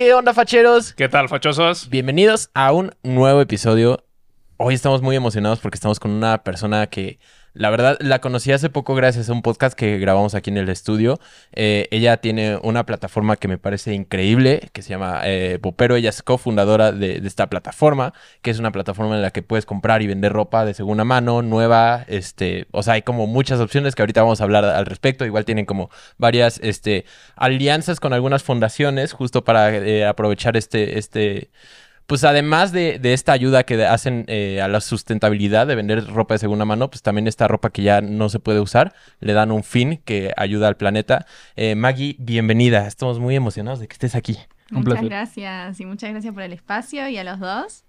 ¿Qué onda, facheros? ¿Qué tal, fachosos? Bienvenidos a un nuevo episodio. Hoy estamos muy emocionados porque estamos con una persona que, la verdad, la conocí hace poco gracias a un podcast que grabamos aquí en el estudio. Eh, ella tiene una plataforma que me parece increíble, que se llama eh, Popero. Ella es cofundadora de, esta plataforma, que es una plataforma en la que puedes comprar y vender ropa de segunda mano, nueva. Este, o sea, hay como muchas opciones que ahorita vamos a hablar al respecto. Igual tienen como varias este, alianzas con algunas fundaciones justo para eh, aprovechar este, este, pues además de, de esta ayuda que hacen eh, a la sustentabilidad de vender ropa de segunda mano, pues también esta ropa que ya no se puede usar, le dan un fin que ayuda al planeta. Eh, Maggie, bienvenida. Estamos muy emocionados de que estés aquí. Un muchas placer. gracias y muchas gracias por el espacio y a los dos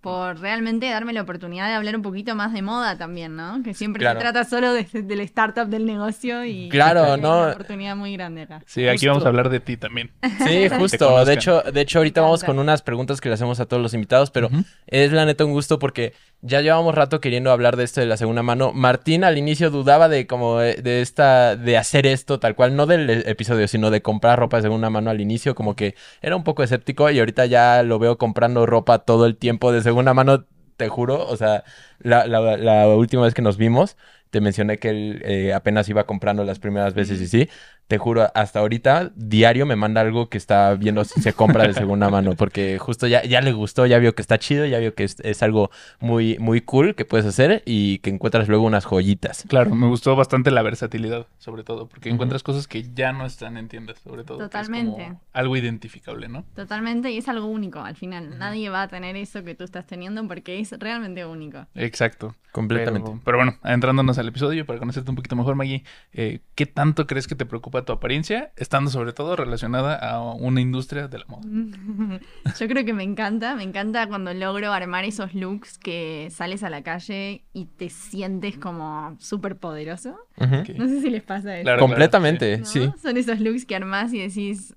por realmente darme la oportunidad de hablar un poquito más de moda también, ¿no? Que siempre Claro. se trata solo de- del startup del negocio y Claro, ¿no? una oportunidad muy grande acá. Sí, aquí vamos a hablar de ti también. Sí, justo. De hecho, de hecho, ahorita vamos con unas preguntas que le hacemos a todos los invitados, pero es la neta un gusto porque ya llevamos rato queriendo hablar de esto de la segunda mano. Martín al inicio dudaba de como de, de esta, de hacer esto tal cual, no del episodio, sino de comprar ropa de segunda mano al inicio, como que era un poco escéptico y ahorita ya lo veo comprando ropa todo el tiempo de segunda mano, te juro. O sea, la, la- la última vez que nos vimos, te mencioné que él eh, apenas iba comprando las primeras veces y sí. Te juro, hasta ahorita, diario me manda algo que está viendo si se compra de segunda mano, porque justo ya, ya le gustó, ya vio que está chido, ya vio que es, es algo muy, muy cool que puedes hacer y que encuentras luego unas joyitas. Claro, me gustó bastante la versatilidad, sobre todo, porque encuentras cosas que ya no están en tiendas, sobre todo. Totalmente. como algo identificable, ¿no? Totalmente, y es algo único al final. Nadie va a tener eso que tú estás teniendo porque es realmente único. Exacto. Completamente. Pero, pero bueno, adentrándonos al episodio para conocerte un poquito mejor, Maggie, eh, ¿qué tanto crees que te preocupa tu apariencia, estando sobre todo relacionada a una industria de la moda? Yo creo que me encanta, me encanta cuando logro armar esos looks que sales a la calle y te sientes como súper poderoso. Ujú. Ok. No sé si les pasa eso. Claro, Completamente, ¿no? sí. Son esos looks que armás y decís,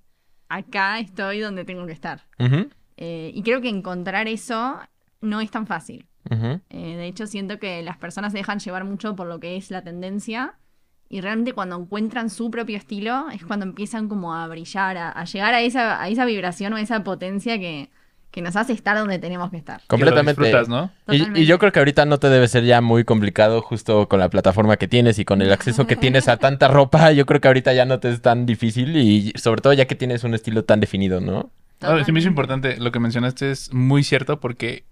acá estoy donde tengo que estar. Ujú, Eh, y creo que encontrar eso no es tan fácil. ujú. Eh, de hecho, siento que las personas se dejan llevar mucho por lo que es la tendencia. Y realmente cuando encuentran su propio estilo es cuando empiezan como a brillar, a, a llegar a esa, a esa vibración o a esa potencia que, que nos hace estar donde tenemos que estar. Completamente. Y, yo creo que ahorita no te debe ser ya muy complicado justo con la plataforma que tienes y con el acceso que tienes a tanta ropa. Yo creo que ahorita ya no te es tan difícil y sobre todo ya que tienes un estilo tan definido, ¿no? Ah, se me hizo importante lo que mencionaste, es muy cierto porque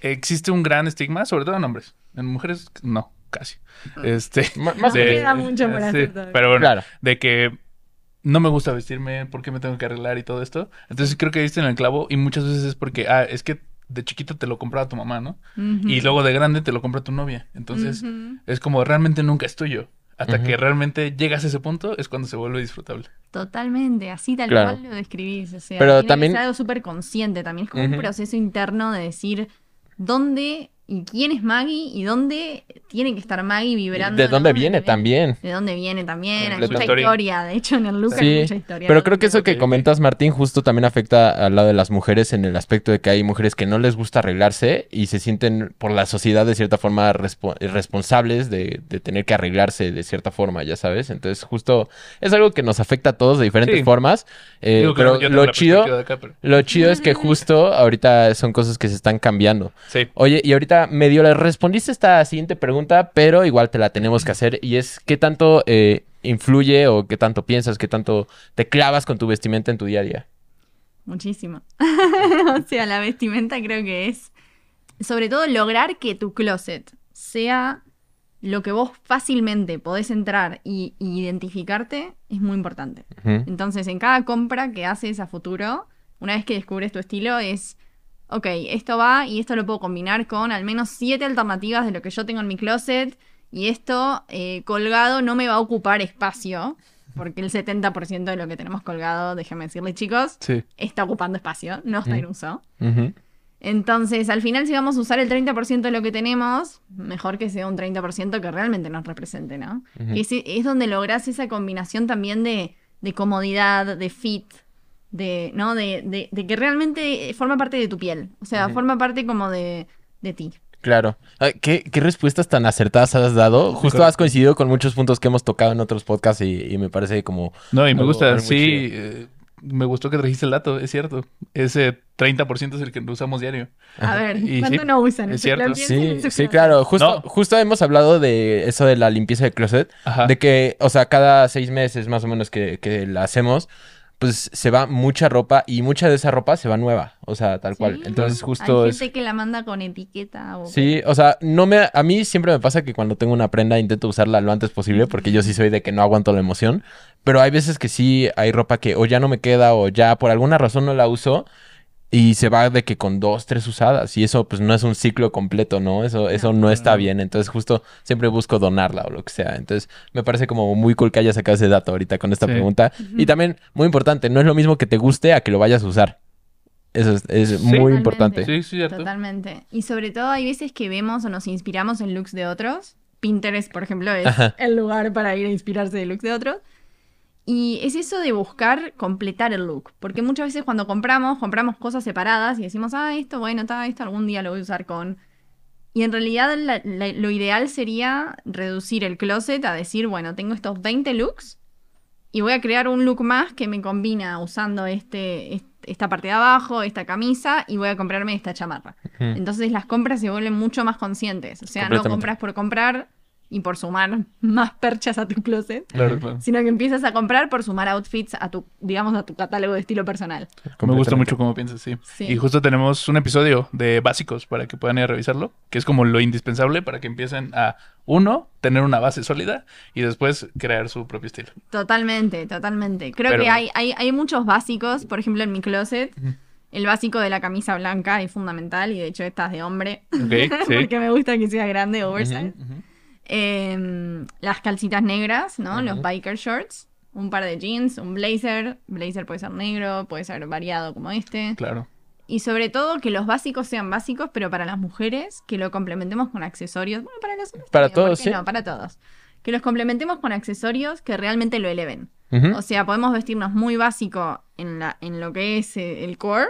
existe un gran estigma, sobre todo en hombres. En mujeres, no, casi. Este, M- más Me de- queda mucho por sí, hacer todavía. Pero bueno, Claro. de que no me gusta vestirme, ¿por qué me tengo que arreglar y todo esto? Entonces creo que diste en el clavo y muchas veces es porque, ah, es que de chiquito te lo compraba tu mamá, ¿no? Y luego de grande te lo compra tu novia. Entonces es como realmente nunca es tuyo. Hasta que realmente llegas a ese punto es cuando se vuelve disfrutable. Totalmente, así tal Claro. cual lo describís. O sea, Pero también- algo súper consciente, también es como un proceso interno de decir dónde y quién es Maggie y dónde tiene que estar Maggie vibrando. ¿De dónde viene también? De dónde viene también. Hay mucha Historia. historia. De hecho, en el look Sí, hay mucha historia. Pero creo que eso que comentas, Martín, justo también afecta al lado de las mujeres en el aspecto de que hay mujeres que no les gusta arreglarse y se sienten por la sociedad de cierta forma respo- responsables de, de tener que arreglarse de cierta forma, ya sabes. Entonces, justo es algo que nos afecta a todos de diferentes Sí. formas. eh, Digo, pero lo chido, acá, pero- lo chido es que justo ahorita son cosas que se están cambiando. Sí. Oye, y ahorita medio le respondiste esta siguiente pregunta, pero igual te la tenemos que hacer. Y es, ¿qué tanto eh, influye o qué tanto piensas, qué tanto te clavas con tu vestimenta en tu día a día? Muchísimo. o sea, la vestimenta creo que es, sobre todo, lograr que tu closet sea lo que vos fácilmente podés entrar y, y identificarte es muy importante. Entonces, en cada compra que haces a futuro, una vez que descubres tu estilo, es, ok, esto va y esto lo puedo combinar con al menos siete alternativas de lo que yo tengo en mi closet y esto eh, colgado no me va a ocupar espacio, porque el 70% de lo que tenemos colgado, déjenme decirles chicos, Sí. está ocupando espacio, no está en Mm. uso. Ujú. Entonces, al final, si vamos a usar el 30% de lo que tenemos, mejor que sea un 30% que realmente nos represente, ¿no? Es, es donde lográs esa combinación también de, de comodidad, de fit, de, ¿no? De, de- de que realmente forma parte de tu piel. O sea, forma parte como de, de ti. Claro. Ay, ¿Qué, qué respuestas tan acertadas has dado? Justo has coincidido con muchos puntos que hemos tocado en otros podcasts y, y me parece como... No, y me Algo- gusta, sí. eh, me gustó que trajiste el dato, es cierto. Ese 30% es el que usamos diario. A ver, Y ¿cuánto sí, no usan? es cierto. Sí, sí, claro. Justo, No. justo hemos hablado de eso de la limpieza de closet. Ajá. De que, o sea, cada seis meses más o menos que, que la hacemos, pues se va mucha ropa y mucha de esa ropa se va nueva. O sea, tal cual. Entonces justo Hay es... gente que la manda con etiqueta o... Sí, o sea, no me, a mí siempre me pasa que cuando tengo una prenda intento usarla lo antes posible porque yo sí soy de que no aguanto la emoción, pero hay veces que sí hay ropa que o ya no me queda o ya por alguna razón no la uso y se va de que con dos, tres usadas y eso pues no es un ciclo completo, ¿no? Eso, eso no está bien, entonces justo siempre busco donarla o lo que sea, entonces me parece como muy cool que hayas sacado ese dato ahorita con esta Sí. pregunta y también muy importante, no es lo mismo que te guste a que lo vayas a usar. Eso es, es muy Totalmente. importante. Sí, sí, cierto. Totalmente. Y sobre todo hay veces que vemos o nos inspiramos en looks de otros. Pinterest, por ejemplo, es Ajá. el lugar para ir a inspirarse de looks de otros. Y es eso de buscar completar el look. Porque muchas veces cuando compramos, compramos cosas separadas y decimos, ah, esto, bueno, está, esto algún día lo voy a usar con. Y en realidad la- la- lo ideal sería reducir el closet a decir, bueno, tengo estos 20 looks y voy a crear un look más que me combina usando este, est- esta parte de abajo, esta camisa y voy a comprarme esta chamarra. Entonces las compras se vuelven mucho más conscientes. O sea, no compras por comprar y por sumar más perchas a tu closet, Claro, claro. sino que empiezas a comprar por sumar outfits a tu, digamos, a tu catálogo de estilo personal. Me gusta mucho cómo piensas, sí. Sí. Y justo tenemos un episodio de básicos para que puedan ir a revisarlo, que es como lo indispensable para que empiecen a, uno, tener una base sólida y después crear su propio estilo. Totalmente, totalmente. Creo Pero- que hay, hay, hay muchos básicos, por ejemplo, en mi closet. El básico de la camisa blanca es fundamental y de hecho esta es de hombre. Sí. porque me gusta que sea grande, oversize. Ujú. Eh, las calcitas negras, ¿no? Los biker shorts. Un par de jeans, un blazer. Blazer puede ser negro, puede ser variado como este. Claro. Y sobre todo que los básicos sean básicos, pero para las mujeres, que lo complementemos con accesorios. Bueno, para los hombres Para también, ¿por todos, sí. No, para todos. Que los complementemos con accesorios que realmente lo eleven. O sea, podemos vestirnos muy básico en, la, en lo que es eh, el core,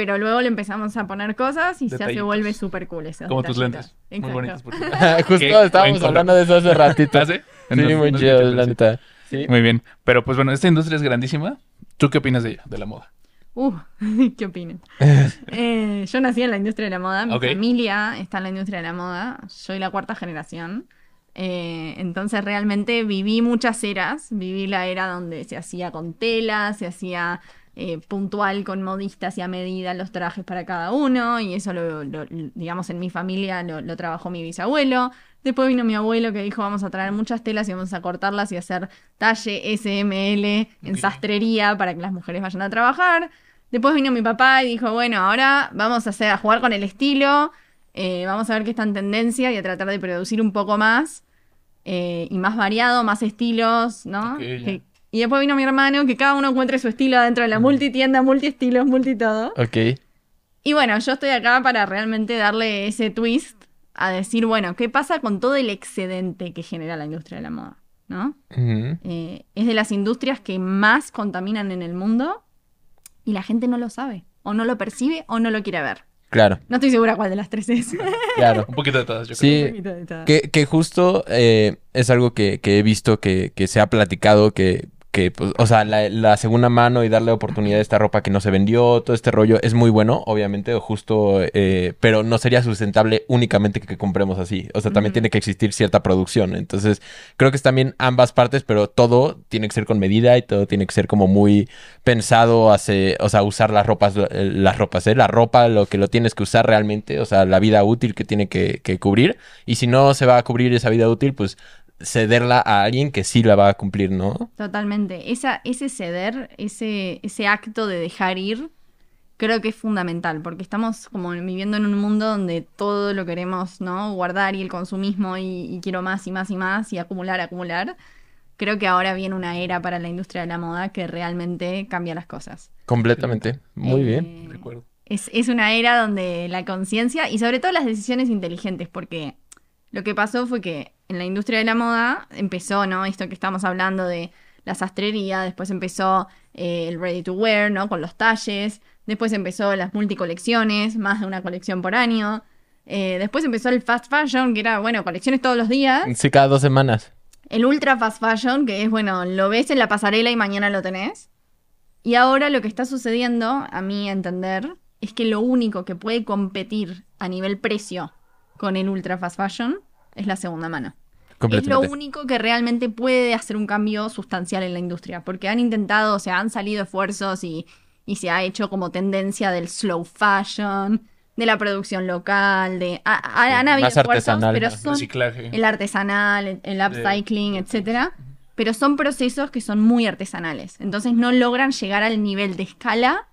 pero luego le empezamos a poner cosas y ya se vuelve súper cool. esos Como tus lentes. Muy Exacto. bonitos. por cierto. Justo estábamos hablando de eso hace ratito. ¿Ah, sí? Sí, muy no chido, la neta. Sí. Muy bien. Pero pues bueno, esta industria es grandísima. ¿Tú qué opinas de ella, de la moda? Uh, ¿qué opinan? Eh, yo nací en la industria de la moda, mi familia está en la industria de la moda, soy la cuarta generación. Eh, entonces realmente viví muchas eras, viví la era donde se hacía con tela, se hacía eh, puntual con modistas y a medida los trajes para cada uno y eso lo, lo- digamos en mi familia lo, lo trabajó mi bisabuelo. Después vino mi abuelo que dijo vamos a traer muchas telas y vamos a cortarlas y hacer talle SML en sastrería para que las mujeres vayan a trabajar. Después vino mi papá y dijo, bueno, ahora vamos a, hacer, a jugar con el estilo, eh, vamos a ver qué está en tendencia y a tratar de producir un poco más eh, y más variado, más estilos, ¿no? Que- y después vino mi hermano, que cada uno encuentre su estilo dentro de la multitienda, multiestilos, multitodo. Ok. Y bueno, yo estoy acá para realmente darle ese twist a decir, bueno, ¿qué pasa con todo el excedente que genera la industria de la moda? ¿No? Eh, es de las industrias que más contaminan en el mundo y la gente no lo sabe, o no lo percibe, o no lo quiere ver. Claro, No estoy segura cuál de las tres es. claro. Un poquito de todas, yo Sí. Un poquito de todo. Que, que justo eh, es algo que, que he visto que, que se ha platicado, que, que pues, o sea, la, la segunda mano y darle oportunidad a esta ropa que no se vendió, todo este rollo es muy bueno, obviamente, o justo, eh, pero no sería sustentable únicamente que compremos así. O sea, también tiene que existir cierta producción. Entonces, creo que es también ambas partes, pero todo tiene que ser con medida y todo tiene que ser como muy pensado, hace, o sea, usar las ropas, eh, las ropas, ¿eh? La ropa, lo que lo tienes que usar realmente, o sea, la vida útil que tiene que, que cubrir. Y si no se va a cubrir esa vida útil, pues cederla a alguien que sí la va a cumplir, ¿no? Totalmente. Esa, ese ceder, ese, ese acto de dejar ir, creo que es fundamental, porque estamos como viviendo en un mundo donde todo lo queremos, ¿no? Guardar y el consumismo y, y quiero más y más y más y acumular, acumular. Creo que ahora viene una era para la industria de la moda que realmente cambia las cosas. Completamente. Muy Eh, bien. De acuerdo. Es, es una era donde la conciencia y sobre todo las decisiones inteligentes, porque lo que pasó fue que en la industria de la moda empezó, ¿no? Esto que estamos hablando de la sastrería, después empezó eh, el ready to wear, ¿no? Con los talles, después empezó las multicolecciones, más de una colección por año, eh, después empezó el fast fashion, que era, bueno, colecciones todos los días, Sí, cada dos semanas. el ultra fast fashion, que es, bueno, lo ves en la pasarela y mañana lo tenés. Y ahora lo que está sucediendo, a mi entender, es que lo único que puede competir a nivel precio con el ultra fast fashion es la segunda mano. Es lo único que realmente puede hacer un cambio sustancial en la industria, porque han intentado, o sea, han salido esfuerzos y, y se ha hecho como tendencia del slow fashion, de la producción local, de... ha- Sí, han habido más esfuerzos, artesanal, pero son Reciclaje. el artesanal, el, el upcycling, etcétera, pero son procesos que son muy artesanales, entonces no logran llegar al nivel de escala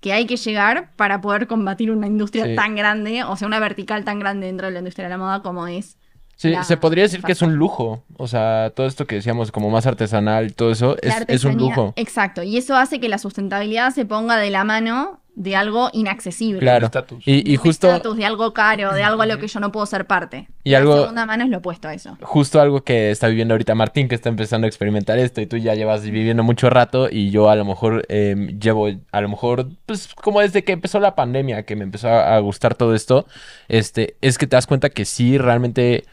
que hay que llegar para poder combatir una industria Sí. tan grande, o sea, una vertical tan grande dentro de la industria de la moda como es Sí, la- se podría decir que es un lujo. O sea, todo esto que decíamos como más artesanal, todo eso, es, un lujo. Exacto, y eso hace que la sustentabilidad se ponga de la mano de algo inaccesible. Claro. estatus. Y, De y un justo, estatus, de algo caro, de algo a lo que yo no puedo ser parte. Y la algo- segunda mano es lo opuesto a eso. justo algo que está viviendo ahorita Martín, que está empezando a experimentar esto, y tú ya llevas viviendo mucho rato, y yo a lo mejor eh, llevo, a lo mejor, pues como desde que empezó la pandemia, que me empezó a, a gustar todo esto, este, es que te das cuenta que sí, realmente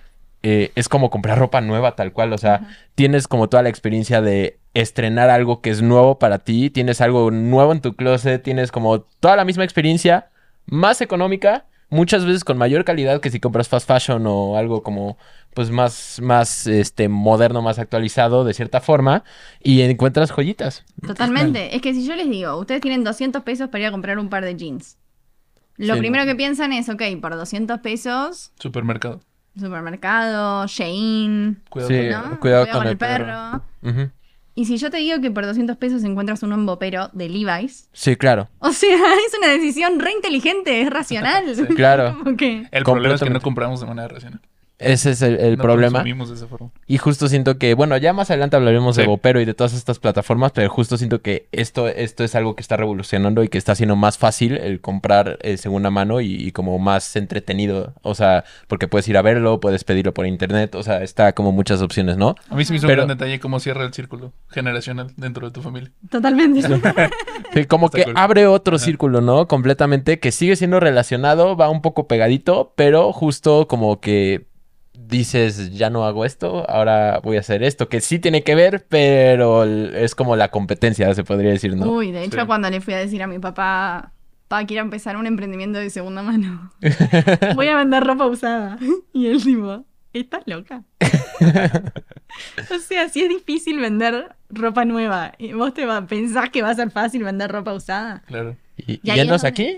eh, es como comprar ropa nueva tal cual, o sea, tienes como toda la experiencia de estrenar algo que es nuevo para ti, tienes algo nuevo en tu closet, tienes como toda la misma experiencia, más económica, muchas veces con mayor calidad que si compras fast fashion o algo como pues más más este moderno, más actualizado de cierta forma y encuentras joyitas. Totalmente. Es que si yo les digo, ustedes tienen 200 pesos para ir a comprar un par de jeans. Lo Sí, primero no. que piensan es, ok, por 200 pesos, Supermercado. supermercado, Shein, Cuidado Sí. con- ¿no? cuidado con el perro. Ujú. Y si yo te digo que por 200 pesos encuentras un embopero de Levi's, Sí, claro. o sea, es una decisión re inteligente, es racional. Claro. El problema es que no compramos de manera racional. Ese es el, el No problema. consumimos de esa forma. Y justo siento que, bueno, ya más adelante hablaremos de Sí. Vopero y de todas estas plataformas, pero justo siento que esto, esto es algo que está revolucionando y que está haciendo más fácil el comprar eh, segunda mano y, y como más entretenido. O sea, porque puedes ir a verlo, puedes pedirlo por internet, o sea, está como muchas opciones, ¿no? A mí se me hizo Pero- un gran detalle cómo cierra el círculo generacional dentro de tu familia. Totalmente. Sí, como Está que cool. abre otro Ajá. círculo, ¿no? Completamente, que sigue siendo relacionado, va un poco pegadito, pero justo como que dices, ya no hago esto, ahora voy a hacer esto, que sí tiene que ver, pero es como la competencia, se podría decir, ¿no? Uy, de hecho, Sí. cuando le fui a decir a mi papá, pa, quiero empezar un emprendimiento de segunda mano. Voy a vender ropa usada. Y él tipo, ¿estás loca? o sea, si es difícil vender ropa nueva, y vos te va, pensás que va a ser fácil vender ropa usada. Claro. Y, Y y es donde- aquí,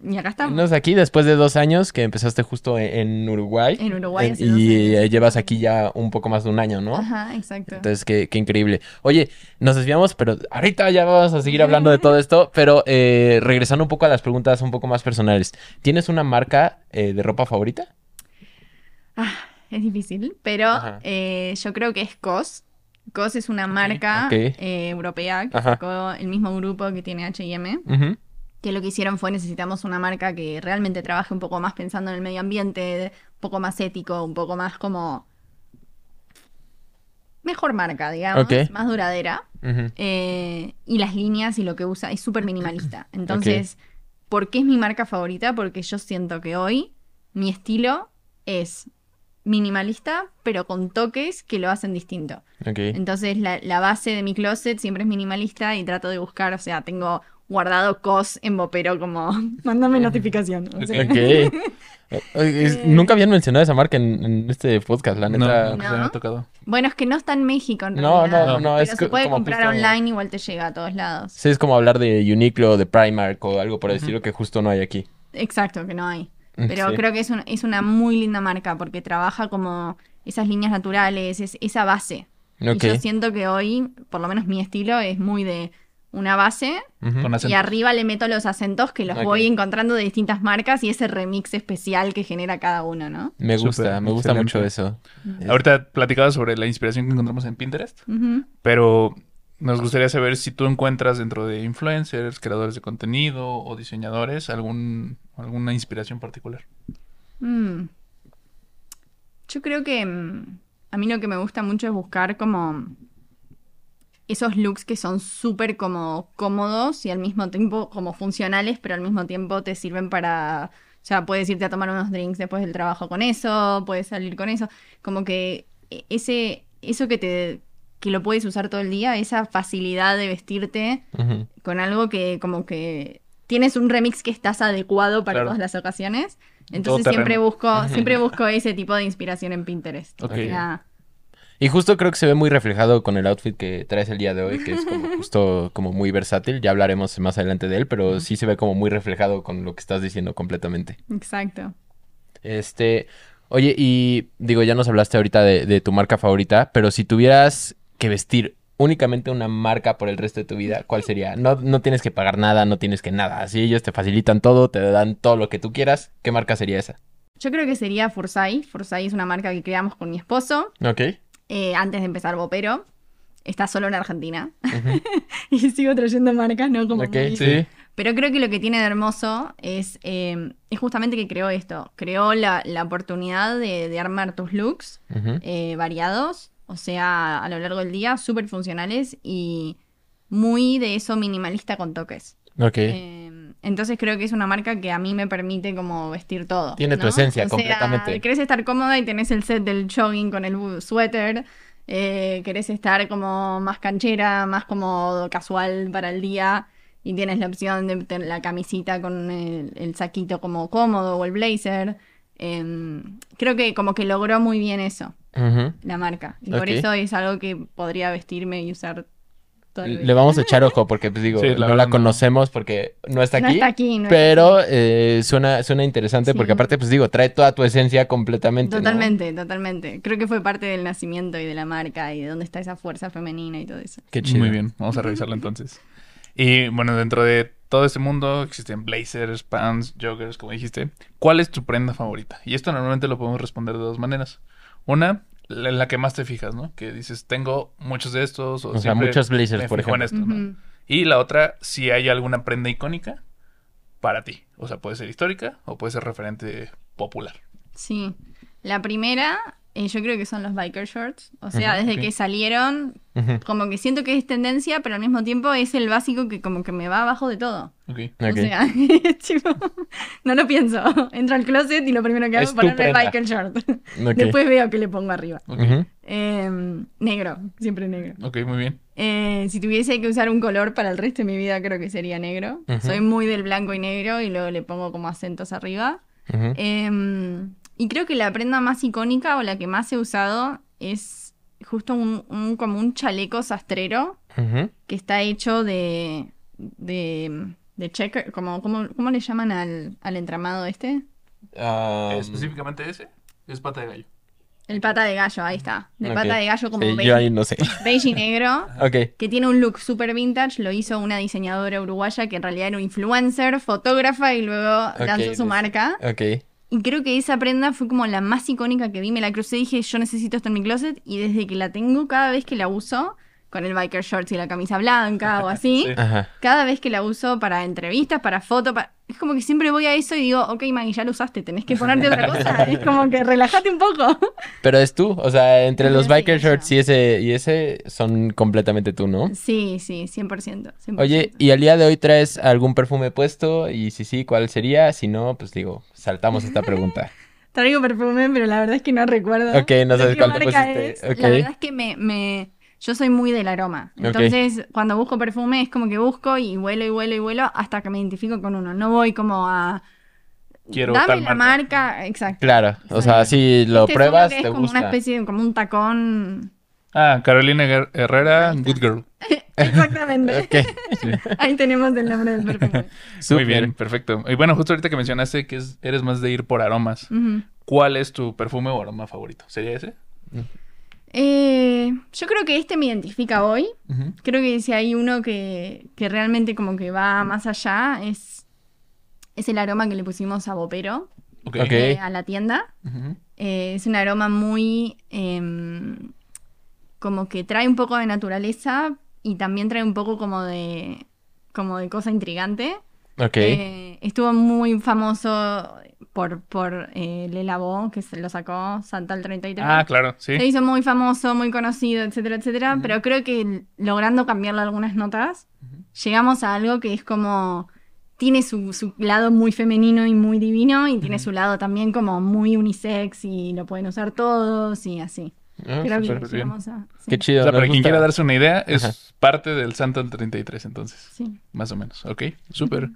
Y acá estamos. enos aquí después de dos años que empezaste justo en, en Uruguay. En Uruguay En- hace dos y años. llevas aquí ya un poco más de un año, ¿no? Ajá, exacto. Entonces, qué, qué increíble. Oye, nos desviamos, pero ahorita ya vamos a seguir hablando de todo esto. Pero eh, regresando un poco a las preguntas un poco más personales. ¿Tienes una marca eh, de ropa favorita? Ah, es difícil, pero eh, yo creo que es COS. COS es una marca europea que Ajá. sacó el mismo grupo que tiene H&M. Ujú. Que lo que hicieron fue necesitamos una marca que realmente trabaje un poco más pensando en el medio ambiente, un poco más ético, un poco más como... Mejor marca, digamos, más duradera. Eh, y las líneas y lo que usa es súper minimalista. Entonces, ¿por qué es mi marca favorita? Porque yo siento que hoy mi estilo es minimalista, pero con toques que lo hacen distinto. Entonces la, la base de mi closet siempre es minimalista y trato de buscar, o sea, tengo guardado cos en Vopero como, mándame notificación. o sea. Ok. Eh, Nunca habían mencionado esa marca en, en este podcast, la No, neta. no, No. se me ha tocado. Bueno, es que no está en México en No, realidad. no, no, pero es se puede como comprar online, igual te llega a todos lados. Sí, es como hablar de Uniqlo, de Primark o algo por el estilo que justo no hay aquí. Exacto, que no hay. Mm, Pero sí. creo que es, un- es una muy linda marca porque trabaja como esas líneas naturales, es, esa base. Ok. Y yo siento que hoy, por lo menos mi estilo, es muy de una base y arriba le meto los acentos que los voy encontrando de distintas marcas y ese remix especial que genera cada uno, ¿no? Me gusta, me gusta excelente. mucho eso. Ahorita platicaba sobre la inspiración que encontramos en Pinterest, pero nos gustaría saber si tú encuentras dentro de influencers, creadores de contenido o diseñadores algún, alguna inspiración particular. Mm. Yo creo que mm, a mí lo que me gusta mucho es buscar como esos looks que son súper como cómodos y al mismo tiempo como funcionales, pero al mismo tiempo te sirven para, o sea, puedes irte a tomar unos drinks después del trabajo con eso, puedes salir con eso, como que e- ese, eso que te, que lo puedes usar todo el día, esa facilidad de vestirte con algo que como que tienes un remix que estás adecuado para Claro. todas las ocasiones. Entonces siempre busco, siempre busco ese tipo de inspiración en Pinterest. Ok. O sea, Y justo creo que se ve muy reflejado con el outfit que traes el día de hoy, que es como justo como muy versátil. Ya hablaremos más adelante de él, pero sí se ve como muy reflejado con lo que estás diciendo completamente. exacto. Este, oye, y digo, ya nos hablaste ahorita de, de tu marca favorita, pero si tuvieras que vestir únicamente una marca por el resto de tu vida, ¿cuál sería? No, no tienes que pagar nada, no tienes que nada. Así ellos te facilitan todo, te dan todo lo que tú quieras. ¿Qué marca sería esa? Yo creo que sería Forsay. Forsay es una marca que creamos con mi esposo Ok. Eh, antes de empezar Bopero. Está solo en Argentina. y sigo trayendo marcas, ¿no? Como Ok, muy- sí. Pero creo que lo que tiene de hermoso es, eh, es justamente que creó esto. Creó la, la oportunidad de, de armar tus looks eh, variados, o sea, a lo largo del día, súper funcionales y muy de eso minimalista con toques. Ok. Eh, entonces creo que es una marca que a mí me permite como vestir todo. Tiene tu esencia, O sea, completamente. querés estar cómoda y tenés el set del jogging con el suéter. eh, querés estar como más canchera, más como casual para el día. Y tienes la opción de tener la camisita con el, el saquito como cómodo o el blazer. Em, creo que como que logró muy bien eso, la marca. Y por eso es algo que podría vestirme y usar Le vamos a echar ojo porque, pues digo, Sí, la no verdad la no. conocemos porque no está No aquí. está aquí, no está pero eh, suena, suena interesante porque aparte, pues digo, trae toda tu esencia completamente. ¿no? Totalmente, totalmente. Creo que fue parte del nacimiento y de la marca y de dónde está esa fuerza femenina y todo eso. Qué chido. Muy bien, vamos a revisarlo entonces. Y bueno, dentro de todo este mundo existen blazers, pants, joggers, como dijiste. ¿Cuál es tu prenda favorita? Y esto normalmente lo podemos responder de dos maneras. Una, la- en la que más te fijas, ¿no? Que dices, tengo muchos de estos. O, O sea, siempre muchos blazers, me por fijo en ejemplo. esto, ¿no? Ujú. Y la otra, si hay alguna prenda icónica para ti. O sea, puede ser histórica o puede ser referente popular. Sí. La primera, eh, yo creo que son los biker shorts. O sea, desde que salieron, como que siento que es tendencia, pero al mismo tiempo es el básico que como que me va abajo de todo. Ok. O sea, tipo, no lo pienso. Entro al closet y lo primero que hago Es ponerme biker short. Ok. Después veo que le pongo arriba. Eh, negro, siempre negro. Ok, muy bien. Eh, si tuviese que usar un color para el resto de mi vida, creo que sería negro. Soy muy del blanco y negro y luego le pongo como acentos arriba. Eh, y creo que la prenda más icónica o la que más he usado es justo un, un- como un chaleco sastrero que está hecho de, de, de checker, como, como- ¿cómo le llaman al, al entramado este? Ah, Específicamente ese es pata de gallo. El pata de gallo, ahí está. De pata de gallo como Sí, beige, yo ahí no sé. beige y negro. ok. que tiene un look super vintage, lo hizo una diseñadora uruguaya que en realidad era una influencer, fotógrafa y luego lanzó su marca. Ok. Y creo que esa prenda fue como la más icónica que vi, me la crucé y dije, yo necesito esto en mi closet y desde que la tengo, cada vez que la uso, con el biker shorts y la camisa blanca o así, Sí. Cada vez que la uso para entrevistas, para fotos, para... es como que siempre voy a eso y digo, ok Maggie, ya lo usaste, tenés que ponerte otra cosa. es como que relájate un poco. Pero es tú, o sea, entre los biker shorts y ese, y ese son completamente tú, ¿no? Sí, sí, 100%. 100%. Oye, ¿y al día de hoy traes algún perfume puesto? Y si sí, ¿cuál sería? Si no, pues digo, saltamos esta pregunta. Traigo perfume, pero la verdad es que no recuerdo. Ok, no sabes cuál te pusiste. La verdad es que me, me- yo soy muy del aroma. Entonces, cuando busco perfume es como que busco y vuelo y vuelo y vuelo hasta que me identifico con uno. No voy como a Quiero dame tal la marca. marca, exacto. Claro, o sea, si lo Este pruebas, es te como gusta. una especie de como un tacón. Ah, Carolina Herrera. Good Girl. Exactamente. Ahí tenemos el nombre del perfume. Muy bien, perfecto. Y bueno, justo ahorita que mencionaste que es- eres más de ir por aromas. ¿Cuál es tu perfume o aroma favorito? ¿Sería ese? Eh, yo creo que este me identifica hoy. Creo que si hay uno que, que realmente como que va más allá es, es el aroma que le pusimos a Bopero, eh, a la tienda. Eh, es un aroma muy... em, como que trae un poco de naturaleza y también trae un poco como de... como de cosa intrigante. Eh, estuvo muy famoso por, por eh, Le Labo, que se lo sacó Santal 33. Ah, claro, sí. Se hizo muy famoso, muy conocido, etcétera, etcétera. Pero creo que logrando cambiarle algunas notas, llegamos a algo que es como. Tiene su, su lado muy femenino y muy divino, y tiene su lado también como muy unisex y lo pueden usar todos y así. Ah, Creo que súper. bien. llegamos a... sí, Qué chido. O sea, para quien gusta. quiera darse una idea, es Ajá. parte del Santo del 33, entonces, sí. más o menos. Ok, súper.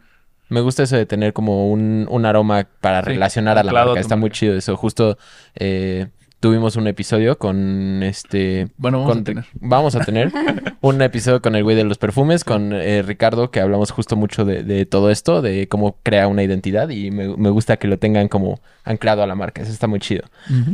Me gusta eso de tener como un, un aroma para Sí, relacionar a la marca. Está muy chido eso. Justo eh, tuvimos un episodio con este... Bueno, vamos con- a tener. vamos a tener un episodio con el güey de los perfumes, con eh, Ricardo, que hablamos justo mucho de, de todo esto, de cómo crea una identidad y me, me gusta que lo tengan como anclado a la marca. Eso está muy chido.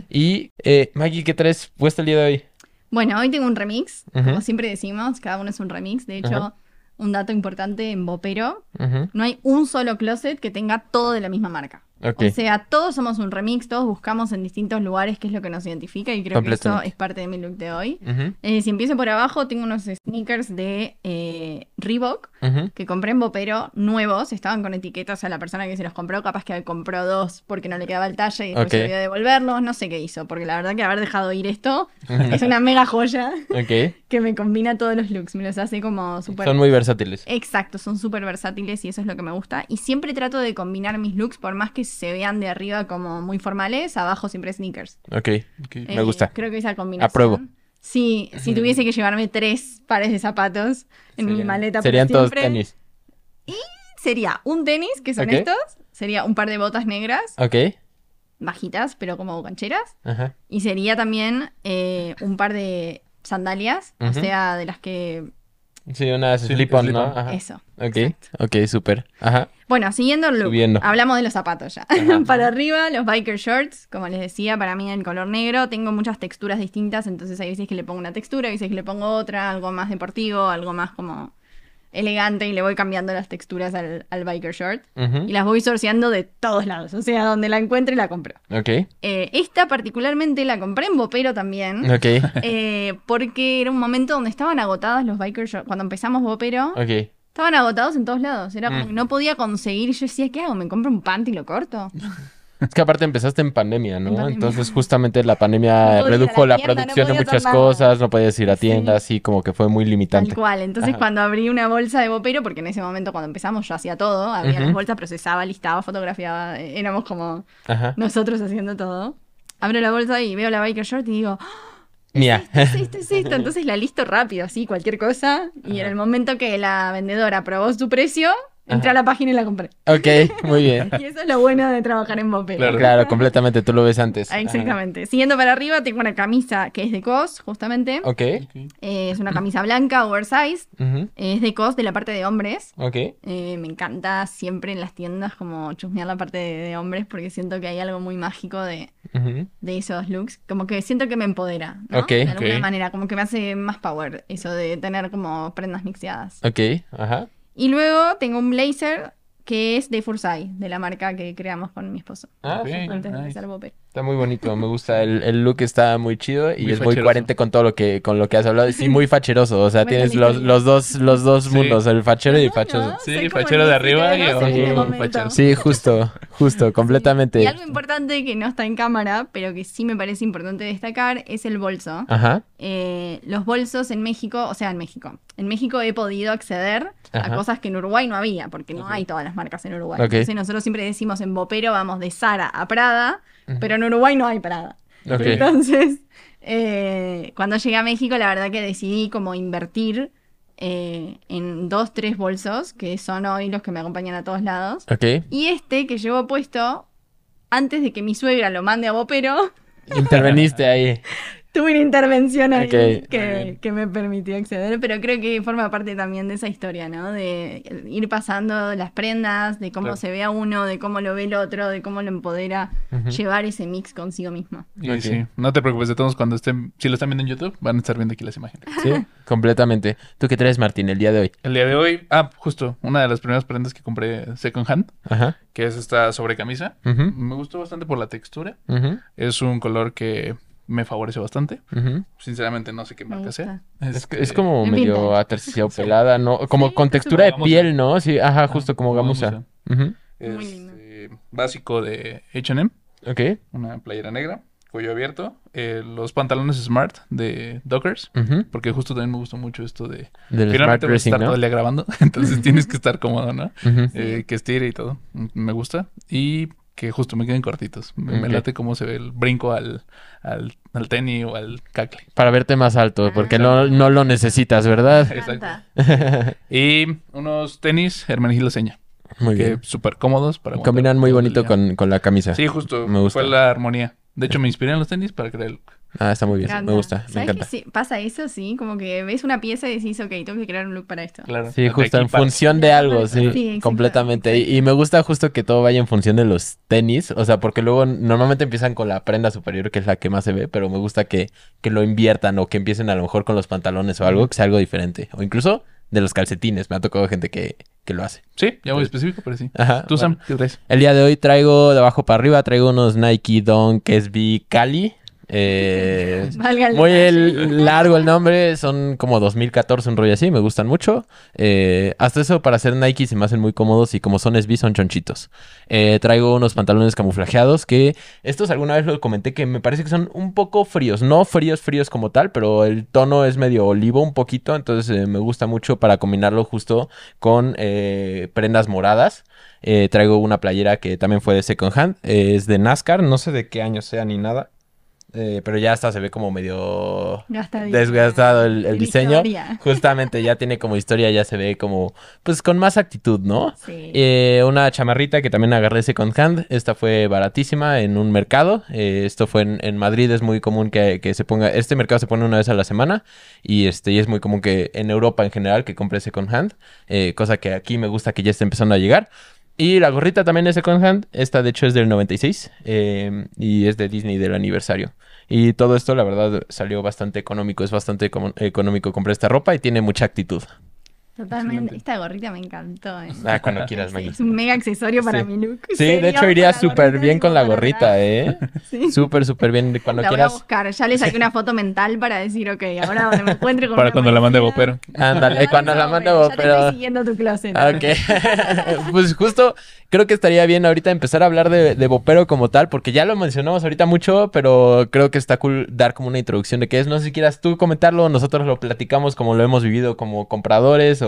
Y eh, Maggie, ¿qué traes puesto el día de hoy? Bueno, hoy tengo un remix. Como siempre decimos, cada uno es un remix. De hecho. Un dato importante en Bopero, Ujú, no hay un solo closet que tenga todo de la misma marca. O sea, todos somos un remix, todos buscamos en distintos lugares qué es lo que nos identifica y creo que eso es parte de mi look de hoy. Eh, si empiezo por abajo, tengo unos sneakers de eh, Reebok que compré en Bopero nuevos, estaban con etiquetas a la persona que se los compró, capaz que compró dos porque no le quedaba el talle y después se olvidó devolverlos, no sé qué hizo, porque la verdad que haber dejado ir esto es una mega joya que me combina todos los looks, me los hace como súper... Son muy versátiles. Exacto, son súper versátiles y eso es lo que me gusta. Y siempre trato de combinar mis looks, por más que se vean de arriba como muy formales, abajo siempre sneakers. Ok. Ok. Me Eh, gusta. Creo que esa combinación. Apruebo. Sí, si tuviese que llevarme tres pares de zapatos en mi Serían- maleta. por Serían todos siempre, tenis. Sería un tenis, que son estos. Sería un par de botas negras, Ok. bajitas, pero como cancheras. Ajá. Y sería también eh, un par de sandalias, o sea, de las que... Sí, unas Sí, slip-on, ¿no? Ajá. Eso. Ok. exacto. Ok, súper. Ajá. Bueno, siguiendo el look, Subiendo. hablamos de los zapatos ya. Ajá. para arriba, los biker shorts, como les decía, para mí en color negro, tengo muchas texturas distintas, entonces hay veces que le pongo una textura, hay veces que le pongo otra, algo más deportivo, algo más como elegante y le voy cambiando las texturas al, al biker short. Y las voy sorteando de todos lados, o sea, donde la encuentre la compro. Ok. Eh, esta particularmente la compré en Bopero también. Ok. eh, porque era un momento donde estaban agotados los biker shorts. Cuando empezamos Bopero, Ok. Estaban agotados en todos lados. Era como Mm. que no podía conseguir. Yo decía, ¿qué hago? ¿Me compro un panty y lo corto? Es que aparte empezaste en pandemia, ¿no? En pandemia. Entonces justamente la No pandemia a redujo la la, tienda, no producción de muchas nada. cosas, no podías ir a Sí. tiendas, y como que fue muy limitante. Tal cual. Entonces, Ajá. cuando abrí una bolsa de Bopero, porque en ese momento cuando empezamos yo hacía todo, abría Ujú. las bolsas, procesaba, listaba, fotografiaba, eh, éramos como Ajá. nosotros haciendo todo. Abro la bolsa y veo la biker short y digo, ¡Ah! Mía. es esto, es esto. Entonces la listo rápido, así, cualquier cosa. Y en Ajá. el momento que la vendedora probó su precio, entré Ajá. a la página y la compré. ok, muy bien. Y eso es lo bueno de trabajar en Bopero. Claro. Claro, completamente, tú lo ves antes. Ah, Exactamente. Siguiendo para arriba, tengo una camisa que es de COS, justamente. Ok. Eh, es una camisa blanca, oversized. Es de COS, de la parte de hombres. Ok. Eh, me encanta siempre en las tiendas como chusmear la parte de, de hombres porque siento que hay algo muy mágico de, de esos looks. Como que siento que me empodera, ¿no? Ok, de alguna manera, como que me hace más power eso de tener como prendas mixeadas. Ok. Ajá. Y luego tengo un blazer que es de Fursai, de la marca que creamos con mi esposo. Ah. Antes de empezar. Está muy bonito, me gusta. El, el look está muy chido y Muy es muy coherente con todo lo que, con lo que has hablado. Sí, muy facheroso. O sea, tienes los, los dos, los dos Sí. mundos, el fachero y el No, fachoso. no, Sí, fachero el de arriba y fachero. Sí, justo, justo, completamente. Y algo importante que no está en cámara, pero que sí me parece importante destacar, es el bolso. Ajá. Eh, los bolsos en México, o sea, en México. En México he podido acceder Ajá. a cosas que en Uruguay no había, porque no hay todas las marcas en Uruguay. Entonces nosotros siempre decimos en Bopero vamos de Sara a Prada, pero en Uruguay no hay Prada. Entonces, eh, cuando llegué a México, la verdad que decidí como invertir eh, en dos, tres bolsos, que son hoy los que me acompañan a todos lados. Y este que llevo puesto, antes de que mi suegra lo mande a Bopero, Interveniste ahí. tuve una intervención ahí que, me permitió acceder, pero creo que forma parte también de esa historia, ¿no? De ir pasando las prendas, de cómo Claro. se ve a uno, de cómo lo ve el otro, de cómo lo empodera llevar ese mix consigo mismo. Y sí, no te preocupes de todos cuando estén, si lo están viendo en YouTube, van a estar viendo aquí las imágenes. Sí, completamente. ¿Tú qué traes, Martín, el día de hoy? El día de hoy, ah, justo, una de las primeras prendas que compré second hand, Ajá. que es esta sobrecamisa. Ujú, Me gustó bastante por la textura. Es un color que me favorece bastante. Sinceramente no sé qué marca sea. Es, es como medio vintage. aterciopelada, ¿no? Como Sí, con textura de piel, ¿no? Sí, ajá, justo como es, lindo. eh, básico de H&M, Ok. una playera negra, cuello abierto, eh, los pantalones Smart de Dockers, porque justo también me gustó mucho esto de... Del smart dressing, estar todo ¿no? el día grabando, entonces tienes que estar cómodo, ¿no? Eh, que estire y todo. Mm, Me gusta. Y que justo me queden cortitos. Me, late cómo se ve el brinco al, al, al tenis o al cacle. Para verte más alto, porque Ah. no, no lo necesitas, ¿verdad? Exacto. Y unos tenis Hermenegildo Seña, Muy que bien. súper cómodos para Combinan muy bonito con, con la camisa. Sí, justo. Me gusta. Fue la armonía. De hecho, me inspiré en los tenis para crear el look. Ah, está muy bien. Me gusta, me ¿Sabes encanta. que sí? pasa eso, sí? Como que ves una pieza y decís, ok, tengo que crear un look para esto. Claro. Sí, justo en función de algo, sí, completamente. Y, y me gusta justo que todo vaya en función de los tenis, o sea, porque luego normalmente empiezan con la prenda superior, que es la que más se ve, pero me gusta que, que lo inviertan o que empiecen a lo mejor con los pantalones o algo, que sea algo diferente. O incluso de los calcetines, me ha tocado gente que, que lo hace. Sí, ya muy específico, pero sí. Ajá. Tú, bueno. Sam, ¿qué traes? El día de hoy traigo de abajo para arriba, traigo unos Nike Dunk SB Cali. Eh, muy el- largo el nombre, son como 2014, un rollo así, me gustan mucho. Eh, hasta eso para hacer Nike se me hacen muy cómodos y como son SB son chonchitos. Eh, traigo unos pantalones camuflajeados que estos alguna vez lo comenté que me parece que son un poco fríos, no fríos fríos como tal, pero el tono es medio olivo un poquito, entonces eh, me gusta mucho para combinarlo justo con prendas moradas. Traigo una playera que también fue de second hand, es de NASCAR, no sé de qué año sea ni nada. Eh, pero ya hasta se ve como medio desgastado el, diseño. historia. Justamente ya tiene como historia, ya se ve como, pues con más actitud, ¿no? Sí. Eh, una chamarrita que también agarré second hand. Esta fue baratísima en un mercado. Eh, esto fue en, en Madrid. Es muy común que, que se ponga. Este mercado se pone una vez a la semana. Y este y es muy común que en Europa en general que compre second hand. cosa que aquí me gusta que ya esté empezando a llegar. Y la gorrita también es second hand. Esta de hecho es del 96. eh, y es de Disney del aniversario. Y todo esto, la verdad, salió bastante económico. Es bastante económico comprar esta ropa y tiene mucha actitud. Totalmente. Excelente. Esta gorrita me encantó. eh. Ah, cuando quieras, Maggie. es un mega accesorio para Sí. mi look. Sí, de hecho iría súper bien con la gorrita. ¿eh? Sí. Súper, súper bien cuando la voy a quieras. buscar. Ya le saqué una foto mental para decir, ok, ahora donde me encuentre con Para una cuando la mande Bopero. Ándale, Ahora cuando no, la mande bueno, Ya te pero... estoy siguiendo tu closet. Ok, pues justo creo que estaría bien ahorita empezar a hablar de, de Bopero como tal, porque ya lo mencionamos ahorita mucho, pero creo que está cool dar como una introducción de qué es. No sé si quieras tú comentarlo, nosotros lo platicamos como lo hemos vivido como compradores o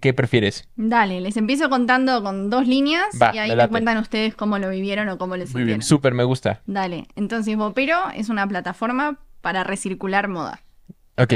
qué prefieres. Dale, les empiezo contando con dos líneas Va, y ahí me cuentan ustedes cómo lo vivieron o cómo les Muy bien. sintieron. Súper, me gusta. Dale, entonces Vopero es una plataforma para recircular moda. Ok.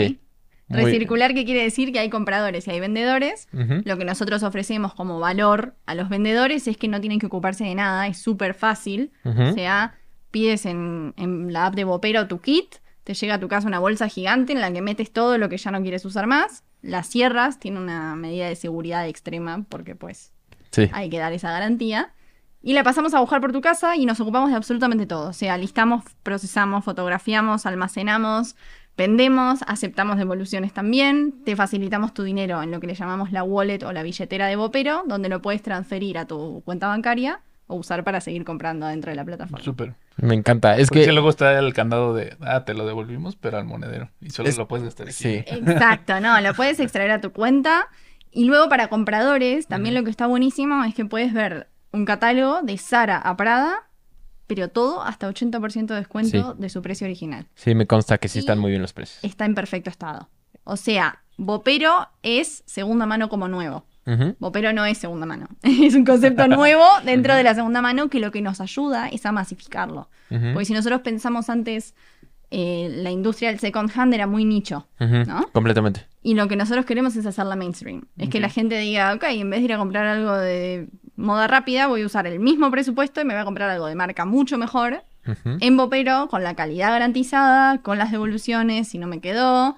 Recircular, ¿qué quiere decir? Que hay compradores y hay vendedores. Lo que nosotros ofrecemos como valor a los vendedores es que no tienen que ocuparse de nada, es súper fácil. O sea, pides en, en la app de Vopero tu kit, te llega a tu casa una bolsa gigante en la que metes todo lo que ya no quieres usar más, la cierras, tiene una medida de seguridad extrema porque pues Sí. hay que dar esa garantía. Y la pasamos a buscar por tu casa y nos ocupamos de absolutamente todo. O sea, listamos, procesamos, fotografiamos, almacenamos, vendemos, aceptamos devoluciones también, te facilitamos tu dinero en lo que le llamamos la wallet o la billetera de Vopero, donde lo puedes transferir a tu cuenta bancaria o usar para seguir comprando dentro de la plataforma. Súper. Me encanta. Es Porque que... luego está el candado de, ah, te lo devolvimos, pero al monedero. Y solo Es- lo puedes gastar aquí. Sí. Exacto, no, lo puedes extraer a tu cuenta. Y luego para compradores, también lo que está buenísimo es que puedes ver un catálogo de Sara a Prada, pero todo hasta 80% de descuento de su precio original. Sí, me consta que sí Y- están muy bien los precios. Está en perfecto estado. O sea, Vopero es segunda mano como nuevo. Ujú. Vopero no es segunda mano. es un concepto nuevo dentro de la segunda mano que lo que nos ayuda es a masificarlo. Porque si nosotros pensamos antes, eh, la industria del second hand era muy nicho. ¿no? Completamente. Y lo que nosotros queremos es hacerla mainstream. Es que la gente diga, ok, en vez de ir a comprar algo de moda rápida, voy a usar el mismo presupuesto y me voy a comprar algo de marca mucho mejor. En Vopero, con la calidad garantizada, con las devoluciones, si no me quedó,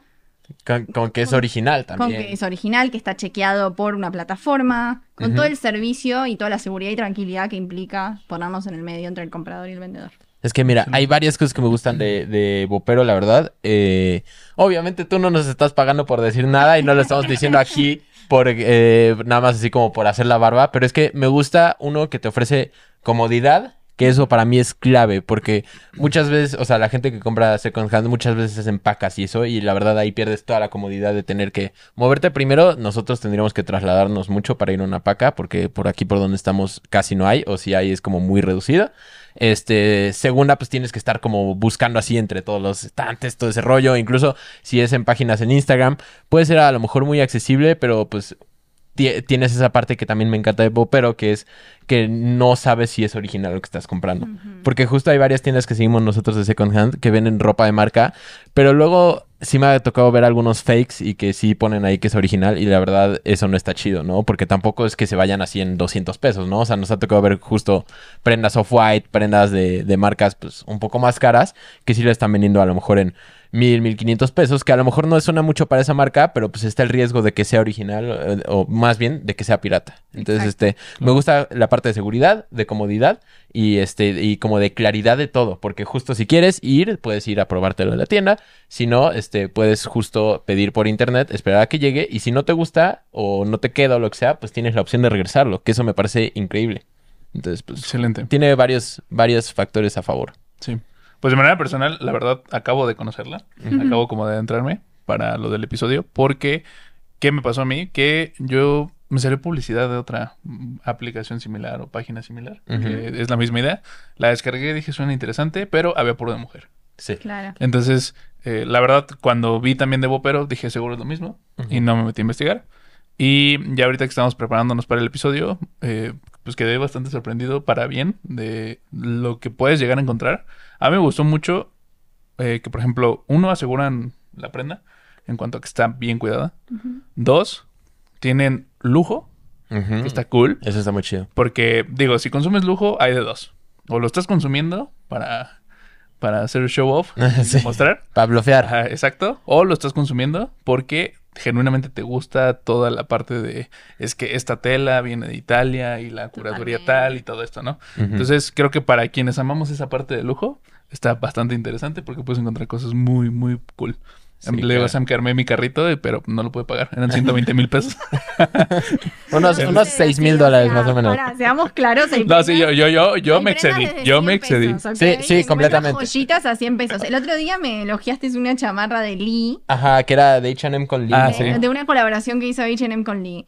Con, con que es original con también. que es original, que está chequeado por una plataforma, con todo el servicio y toda la seguridad y tranquilidad que implica ponernos en el medio entre el comprador y el vendedor. Es que mira, hay varias cosas que me gustan de, de Bopero, la verdad. Eh, obviamente tú no nos estás pagando por decir nada y no lo estamos diciendo aquí por eh, nada más así como por hacer la barba, pero es que me gusta uno que te ofrece comodidad, que eso para mí es clave, porque muchas veces, o sea, la gente que compra second hand muchas veces empacas y eso, y la verdad ahí pierdes toda la comodidad de tener que moverte primero. Nosotros tendríamos que trasladarnos mucho para ir a una paca, porque por aquí por donde estamos casi no hay, o si hay es como muy reducido. Este, segunda, pues tienes que estar como buscando así entre todos los estantes, todo ese rollo. Incluso si es en páginas en Instagram, puede ser a lo mejor muy accesible, pero pues tienes esa parte que también me encanta de Bopero, que es que no sabes si es original lo que estás comprando. Porque justo hay varias tiendas que seguimos nosotros de second hand que venden ropa de marca, pero luego sí me ha tocado ver algunos fakes y que sí ponen ahí que es original y la verdad eso no está chido, ¿no? Porque tampoco es que se vayan así en 200 pesos, ¿no? O sea, nos ha tocado ver justo prendas off-white, prendas de, de marcas pues un poco más caras, que sí le están vendiendo a lo mejor en mil, mil quinientos pesos, que a lo mejor no suena mucho para esa marca, pero pues está el riesgo de que sea original, eh, o más bien de que sea pirata. Entonces, Exacto. este, me gusta la parte de seguridad, de comodidad y este, y como de claridad de todo, porque justo si quieres ir, puedes ir a probártelo en la tienda, si no, este, puedes justo pedir por internet, esperar a que llegue, y si no te gusta, o no te queda, o lo que sea, pues tienes la opción de regresarlo, que eso me parece increíble. Entonces, pues, Excelente. tiene varios, varios factores a favor. Sí. Pues de manera personal, la verdad, acabo de conocerla. Acabo como de adentrarme para lo del episodio. Porque, ¿qué me pasó a mí? Que yo me salió publicidad de otra mm, aplicación similar o página similar. Ujú. que es la misma idea. La descargué, dije, suena interesante, pero había puro de mujer. Sí. Claro. Entonces, eh, la verdad, cuando vi también de Bopero, dije, seguro es lo mismo. Y no me metí a investigar. Y ya ahorita que estamos preparándonos para el episodio, eh, pues quedé bastante sorprendido para bien de lo que puedes llegar a encontrar. A mí me gustó mucho eh, que, por ejemplo, uno, aseguran la prenda en cuanto a que está bien cuidada. Dos, tienen lujo, que está cool. Eso está muy chido. Porque, digo, si consumes lujo, hay de dos. O lo estás consumiendo para, para hacer show off, Sí. mostrar. Para bloquear. Ajá, exacto. O lo estás consumiendo porque genuinamente te gusta toda la parte de es que esta tela viene de Italia y la curaduría tal y todo esto, ¿no? Entonces creo que para quienes amamos esa parte de lujo está bastante interesante porque puedes encontrar cosas muy, muy cool. Sí, Le claro. a Sam que armé mi carrito, pero no lo pude pagar. Eran 120 mil pesos. Unos, No, unos sí, 6 sí, mil dólares más o menos. pará, seamos claros. no, sí, yo, yo, yo, yo me excedí. Yo me 100 excedí. pesos, ¿ok? Sí, sí, Encuentras completamente. joyitas a 100 pesos. El otro día me elogiaste una chamarra de Lee. Ajá, que era de H&M con Lee. Ah, ¿no? sí. de una colaboración que hizo H&M con Lee.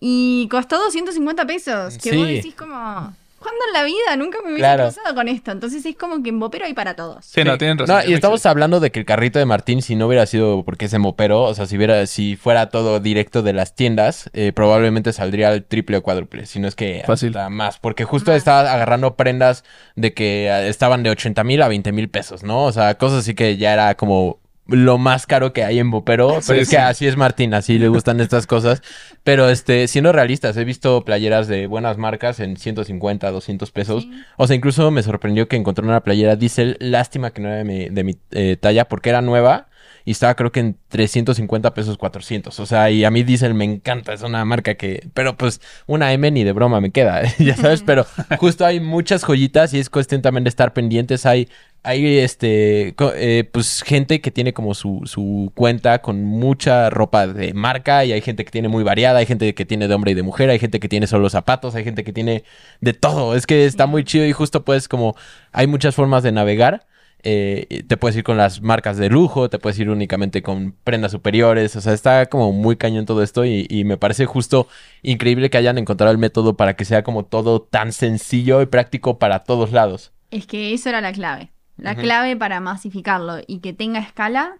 Y costó 250 pesos. Que vos Sí. decís como... ¿Cuándo en la vida? Nunca me hubiese Claro. cruzado con esto. Entonces es como que en Bopero hay para todos. Sí, no, Sí. tienen razón. No, y estamos hablando de que el carrito de Martín, si no hubiera sido porque es mopero, o sea, si hubiera, si fuera todo directo de las tiendas, eh, probablemente saldría al triple o cuádruple, si no es que Fácil. hasta más, porque justo Más. estaba agarrando prendas de que eh, estaban de 80 mil a 20 mil pesos, ¿no? O sea, cosas así que ya era como lo más caro que hay en Bopero, Sí, pero es sí. que así es Martín, así le gustan estas cosas, pero este, siendo realistas, he visto playeras de buenas marcas en 150, 200 pesos, Sí. o sea, incluso me sorprendió que encontré una playera Diesel. Lástima que no era de mi, de mi, eh, talla porque era nueva y estaba creo que en 350 pesos 400. O sea, y a mí Diesel me encanta. Es una marca que... Pero pues una M ni de broma me queda, ya sabes. Pero justo hay muchas joyitas y es cuestión también de estar pendientes. Hay... Hay este eh, pues gente que tiene como su, su cuenta con mucha ropa de marca y hay gente que tiene muy variada, hay gente que tiene de hombre y de mujer, hay gente que tiene solo zapatos, hay gente que tiene de todo. Es que está muy chido y justo pues como hay muchas formas de navegar. Eh, te puedes ir con las marcas de lujo, te puedes ir únicamente con prendas superiores, o sea, está como muy cañón todo esto y, y me parece justo increíble que hayan encontrado el método para que sea como todo tan sencillo y práctico para todos lados. Es que eso era la clave. La clave para masificarlo y que tenga escala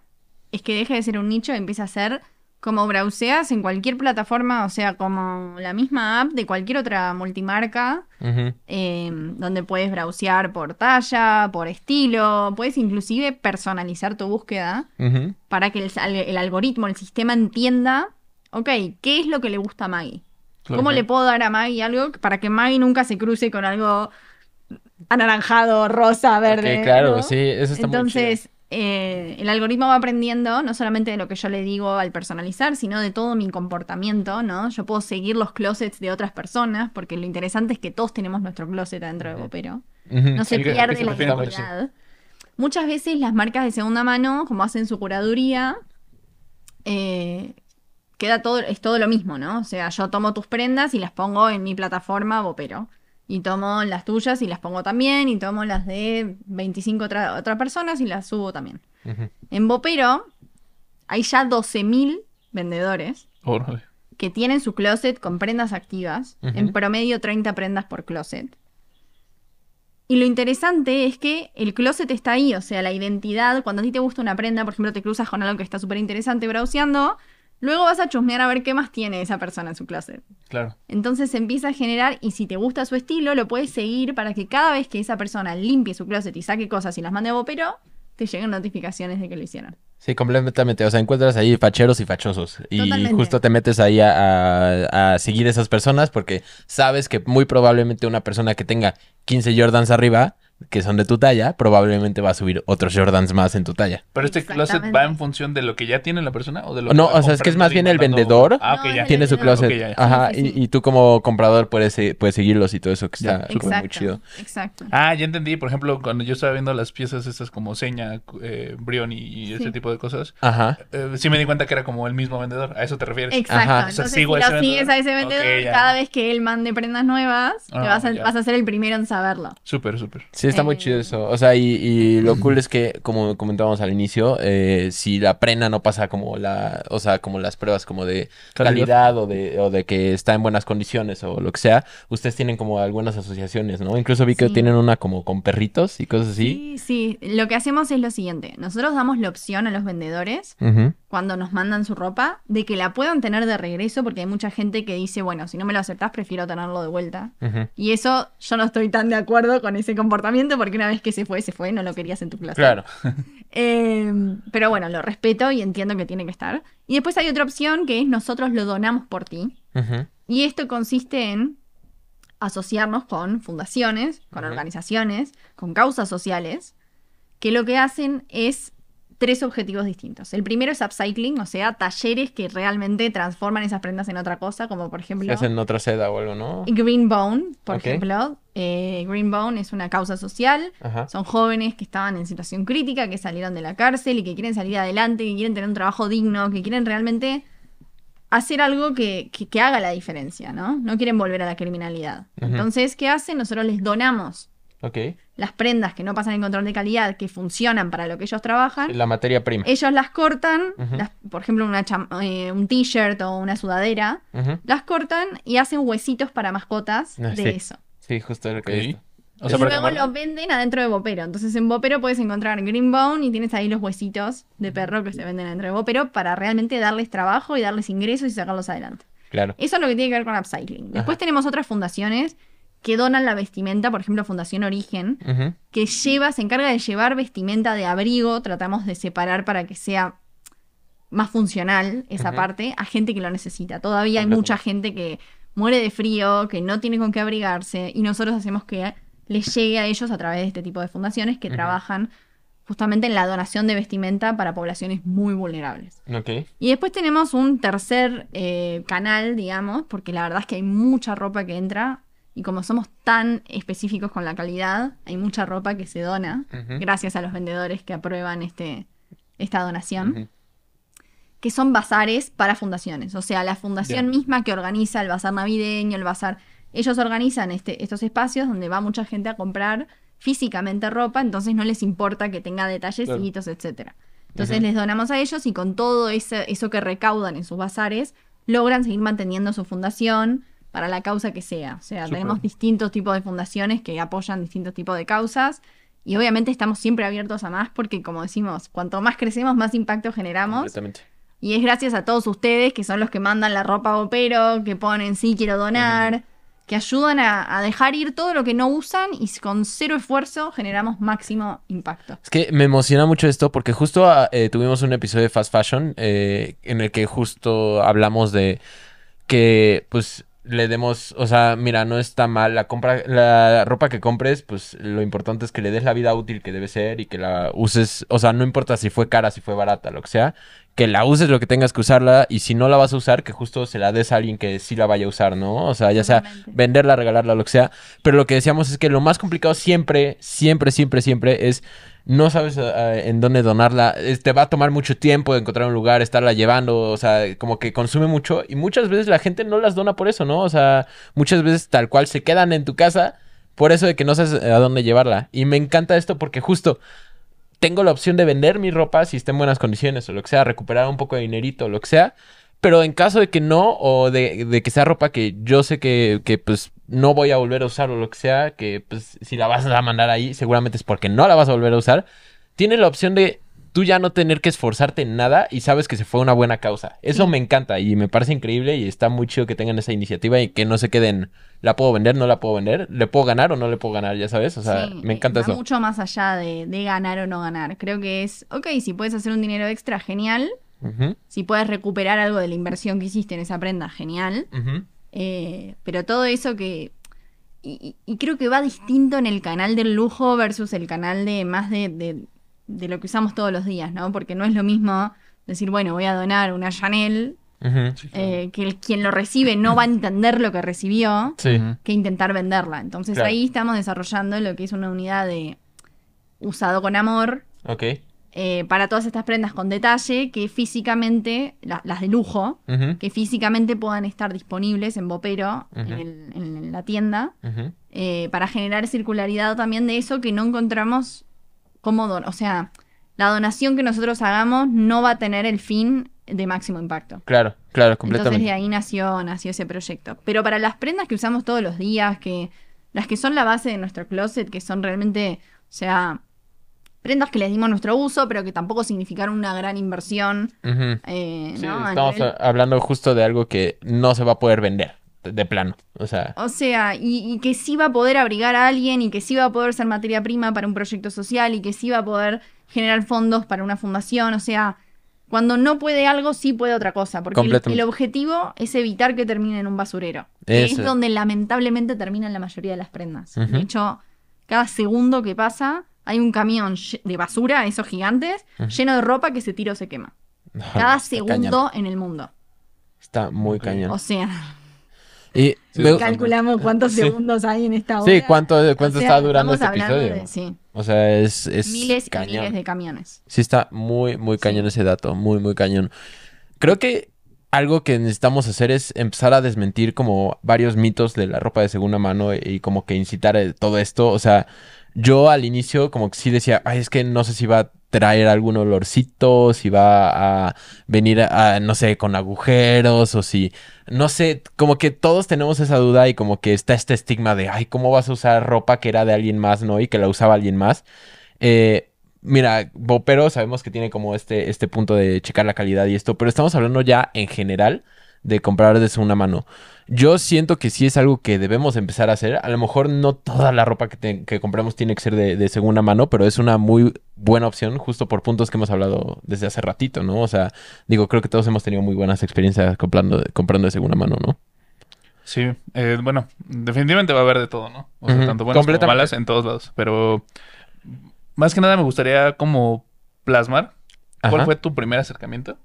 es que deje de ser un nicho y empiece a ser como browseas en cualquier plataforma, o sea, como la misma app de cualquier otra multimarca, eh, donde puedes browsear por talla, por estilo, puedes inclusive personalizar tu búsqueda para que el, al- el algoritmo, el sistema entienda, ok, ¿qué es lo que le gusta a Maggie? Claro. ¿Cómo le puedo dar a Maggie algo para que Maggie nunca se cruce con algo anaranjado, rosa, verde? Claro, ¿no? sí, eso está muy Entonces, eh, el algoritmo va aprendiendo no solamente de lo que yo le digo al personalizar, sino de todo mi comportamiento, ¿no? Yo puedo seguir los closets de otras personas, porque lo interesante es que todos tenemos nuestro closet adentro de Bopero. Ujú. No se pierde que la identidad. Muchas veces las marcas de segunda mano, como hacen su curaduría, eh, queda todo, es todo lo mismo, ¿no? O sea, yo tomo tus prendas y las pongo en mi plataforma Bopero. Y tomo las tuyas y las pongo también. Y tomo las de 25 otra- otras personas y las subo también. En Bopero hay ya 12.000 vendedores que tienen su closet con prendas activas, en promedio 30 prendas por closet. Y lo interesante es que el closet está ahí, o sea, la identidad, cuando a ti te gusta una prenda, por ejemplo, te cruzas con algo que está súper interesante browseando, luego vas a chusmear a ver qué más tiene esa persona en su closet. Claro. Entonces se empieza a generar y si te gusta su estilo, lo puedes seguir para que cada vez que esa persona limpie su closet y saque cosas y las mande a Vopero, te lleguen notificaciones de que lo hicieron. Sí, completamente. O sea, encuentras ahí facheros y fachosos. Y Totalmente. justo te metes ahí a, a- a seguir esas personas porque sabes que muy probablemente una persona que tenga 15 Jordans arriba, que son de tu talla, probablemente va a subir otros Jordans más en tu talla. Pero este closet va en función de lo que ya tiene la persona o de lo No, que va o sea, es que es más bien el vendedor Ah, ok, No, ya. Tiene su closet. Ok, ya, ya. Ajá, Sí, sí, sí. Y, y tú como comprador puedes, puedes seguirlos y todo eso que está súper muy chido. Exacto. Ah, ya entendí. Por ejemplo, cuando yo estaba viendo las piezas estas como Seña, eh, Brioni y ese Sí. tipo de cosas, Ajá. eh, sí me di cuenta que era como el mismo vendedor. ¿A eso te refieres? Exacto. Ajá. O sea, si sigo lo a ese sigues vendedor. a ese vendedor, cada vez que él mande prendas nuevas, Ah, vas, a, vas a ser el primero en saberlo. Súper, súper. Sí, está muy chido eso. O sea, y, y lo cool es que, como comentábamos al inicio, eh, si la prenda no pasa como la, o sea, como las pruebas como de Calidad. calidad, o de, o de que está en buenas condiciones o lo que sea, ustedes tienen como algunas asociaciones, ¿no? Incluso vi que Sí. tienen una como con perritos y cosas así. Sí, sí. Lo que hacemos es lo siguiente. Nosotros damos la opción a los vendedores cuando nos mandan su ropa de que la puedan tener de regreso porque hay mucha gente que dice, bueno, si no me lo aceptás, prefiero tenerlo de vuelta. Y eso yo no estoy tan de acuerdo con ese comportamiento porque una vez que se fue, se fue, no lo querías en tu clase. Claro. Eh, pero bueno, lo respeto y entiendo que tiene que estar. Y después hay otra opción que es nosotros lo donamos por ti. Y esto consiste en asociarnos con fundaciones, con organizaciones, con causas sociales, que lo que hacen es tres objetivos distintos. El primero es upcycling, o sea, talleres que realmente transforman esas prendas en otra cosa, como por ejemplo... Que hacen otra seda o algo, ¿no? Green Bone, por ejemplo. Eh, Green Bone es una causa social. Ajá. Son jóvenes que estaban en situación crítica, que salieron de la cárcel y que quieren salir adelante, que quieren tener un trabajo digno, que quieren realmente hacer algo que, que- que haga la diferencia, ¿no? No quieren volver a la criminalidad. Entonces, ¿qué hacen? Nosotros les donamos Ok. Las prendas que no pasan el control de calidad, que funcionan para lo que ellos trabajan. La materia prima. Ellos las cortan, las- por ejemplo, una cham- eh, un t-shirt o una sudadera, las cortan y hacen huesitos para mascotas Ah, de sí. eso. Sí, justo lo que. O sea, y luego quemarlo. lo venden adentro de Bopero. Entonces en Bopero puedes encontrar Green Bone y tienes ahí los huesitos de perro que se venden adentro de Bopero para realmente darles trabajo y darles ingresos y sacarlos adelante. Claro. Eso es lo que tiene que ver con upcycling. Después Ajá. tenemos otras fundaciones que donan la vestimenta, por ejemplo Fundación Origen, que lleva, se encarga de llevar vestimenta de abrigo, tratamos de separar para que sea más funcional esa parte a gente que lo necesita. Todavía hay mucha gente que muere de frío, que no tiene con qué abrigarse y nosotros hacemos que les llegue a ellos a través de este tipo de fundaciones que trabajan justamente en la donación de vestimenta para poblaciones muy vulnerables. Y después tenemos un tercer eh, canal, digamos, porque la verdad es que hay mucha ropa que entra y como somos tan específicos con la calidad, hay mucha ropa que se dona gracias a los vendedores que aprueban este, esta donación, que son bazares para fundaciones. O sea, la fundación misma que organiza el bazar navideño, el bazar, ellos organizan este, estos espacios donde va mucha gente a comprar físicamente ropa, entonces no les importa que tenga detallecitos, etcétera. Entonces Ujú. les donamos a ellos y con todo ese- eso que recaudan en sus bazares, logran seguir manteniendo su fundación para la causa que sea. O sea, tenemos distintos tipos de fundaciones que apoyan distintos tipos de causas y obviamente estamos siempre abiertos a más porque, como decimos, cuanto más crecemos, más impacto generamos. Completamente. Y es gracias a todos ustedes que son los que mandan la ropa a Opero, que ponen sí quiero donar, que ayudan a, a dejar ir todo lo que no usan y con cero esfuerzo generamos máximo impacto. Es que me emociona mucho esto porque justo ah, eh, tuvimos un episodio de Fast Fashion eh, en el que justo hablamos de que pues le demos, o sea, mira, no está mal la compra, la ropa que compres, pues lo importante es que le des la vida útil que debe ser y que la uses, o sea, no importa si fue cara, si fue barata, lo que sea, que la uses lo que tengas que usarla y si no la vas a usar, que justo se la des a alguien que sí la vaya a usar, ¿no? O sea, ya sea venderla, regalarla, lo que sea. Pero lo que decíamos es que lo más complicado siempre, siempre, siempre, siempre es no sabes eh, en dónde donarla. Te va a tomar mucho tiempo encontrar un lugar, estarla llevando, o sea, como que consume mucho y muchas veces la gente no las dona por eso, ¿no? O sea, muchas veces tal cual se quedan en tu casa por eso de que no sabes a dónde llevarla. Y me encanta esto porque justo tengo la opción de vender mi ropa si está en buenas condiciones o lo que sea, recuperar un poco de dinerito o lo que sea. Pero en caso de que no, o de, que sea ropa que yo sé que, que, pues no voy a volver a usar o lo que sea, que pues si la vas a mandar ahí, seguramente es porque no la vas a volver a usar, tienes la opción de tú ya no tener que esforzarte en nada y sabes que se fue una buena causa. Eso Sí. me encanta y me parece increíble y está muy chido que tengan esa iniciativa y que no se queden, ¿la puedo vender? ¿No la puedo vender? ¿Le puedo ganar o no le puedo ganar? Ya sabes, o sea, Sí, me encanta va eso. mucho más allá de, de ganar o no ganar. Creo que es, ok, si puedes hacer un dinero extra, genial. Si puedes recuperar algo de la inversión que hiciste en esa prenda, genial. Eh, pero todo eso que... Y, y- y creo que va distinto en el canal del lujo versus el canal de más de, de- de lo que usamos todos los días, ¿no? Porque no es lo mismo decir, bueno, voy a donar una Chanel, Ujú. Sí, claro. eh, que el, quien lo recibe no va a entender lo que recibió, Sí. Que intentar venderla. Entonces Claro. ahí estamos desarrollando lo que es una unidad de usado con amor, Ok. eh, para todas estas prendas con detalle que físicamente, la- las de lujo, que físicamente puedan estar disponibles en Bopero, en, Ujú. el- en la tienda, eh, para generar circularidad también de eso que no encontramos como don O sea, la donación que nosotros hagamos no va a tener el fin de máximo impacto. Claro, claro, Entonces completamente. de ahí nació, nació ese proyecto. Pero para las prendas que usamos todos los días, que las que son la base de nuestro closet, que son realmente, o sea, prendas que les dimos nuestro uso, pero que tampoco significaron una gran inversión. Ujú. eh, Sí, ¿no? Estamos nivel- hablando justo de algo que no se va a poder vender, de, plano. O sea, O sea, y, y que sí va a poder abrigar a alguien y que sí va a poder ser materia prima para un proyecto social y que sí va a poder generar fondos para una fundación. O sea, cuando no puede algo, sí puede otra cosa. Porque el, Completamente. el objetivo es evitar que termine en un basurero. que. Es donde lamentablemente terminan la mayoría de las prendas. De hecho, cada segundo que pasa hay un camión de basura, esos gigantes, lleno de ropa que se tira o se quema. Cada segundo cañón. en el mundo. Está muy cañón. O sea, Y Sí, me- calculamos cuántos Sí. segundos hay en esta hora. sí, ¿cuánto, cuánto O sea, está durando este episodio? de- sí, O sea, es, es miles y cañón. miles de camiones. Sí está muy, muy cañón Sí. ese dato, muy, muy cañón. Creo que algo que necesitamos hacer es empezar a desmentir como varios mitos de la ropa de segunda mano y como que incitar a todo esto. O sea, yo al inicio como que sí decía, ay, es que no sé si va a traer algún olorcito, si va a venir a, no sé, con agujeros o si, no sé, como que todos tenemos esa duda y como que está este estigma de, ay, ¿cómo vas a usar ropa que era de alguien más, no? Y que la usaba alguien más. Eh, Mira, Bopero sabemos que tiene como este, este punto de checar la calidad y esto, pero estamos hablando ya en general de comprar de segunda mano. Yo siento que sí es algo que debemos empezar a hacer. A lo mejor no toda la ropa que, te- que compramos tiene que ser de, de segunda mano, pero es una muy buena opción justo por puntos que hemos hablado desde hace ratito, ¿no? O sea, digo, creo que todos hemos tenido muy buenas experiencias comprando, comprando de segunda mano, ¿no? Sí, eh, bueno, definitivamente va a haber de todo, ¿no? O sea, tanto buenas como malas en todos lados. Pero más que nada me gustaría como plasmar cuál Ajá. fue tu primer acercamiento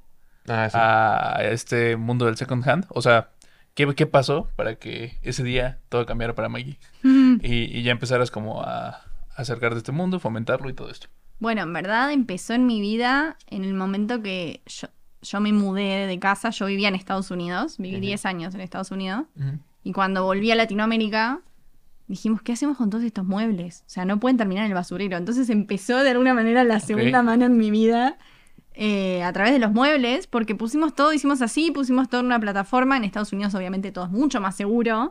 Ah, sí. a este mundo del second hand. O sea, ¿qué, qué pasó para que ese día todo cambiara para Maggie? Y, y ya empezaras como a, a acercarte a este mundo, fomentarlo y todo esto. Bueno, en verdad empezó en mi vida en el momento que yo, yo me mudé de casa. Yo vivía en Estados Unidos, viví Ujú. 10 años en Estados Unidos. Y cuando volví a Latinoamérica, dijimos, ¿qué hacemos con todos estos muebles? O sea, no pueden terminar en el basurero. Entonces empezó de alguna manera la segunda mano en mi vida eh, a través de los muebles, porque pusimos todo, hicimos así, pusimos todo en una plataforma. En Estados Unidos, obviamente, todo es mucho más seguro.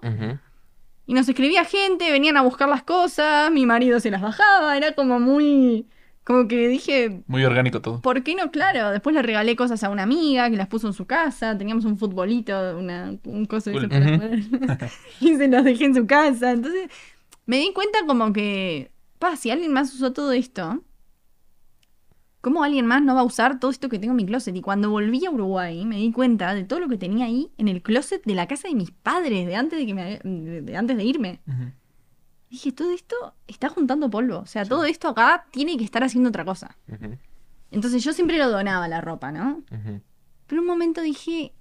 Y nos escribía gente, venían a buscar las cosas, mi marido se las bajaba, era como muy... Como que dije, Muy orgánico todo. ¿por qué no? Claro, después le regalé cosas a una amiga que las puso en su casa, teníamos un futbolito, una, un coso de Cool. eso para Ujú. jugar, y se los dejé en su casa. Entonces me di cuenta como que, pa, si alguien más usó todo esto, ¿cómo alguien más no va a usar todo esto que tengo en mi closet? Y cuando volví a Uruguay me di cuenta de todo lo que tenía ahí en el closet de la casa de mis padres, de antes de, que me, de- de antes de irme. Dije, todo esto está juntando polvo. O sea, todo esto acá tiene que estar haciendo otra cosa. Entonces yo siempre lo donaba la ropa, ¿no? Ujú. Pero un momento dije,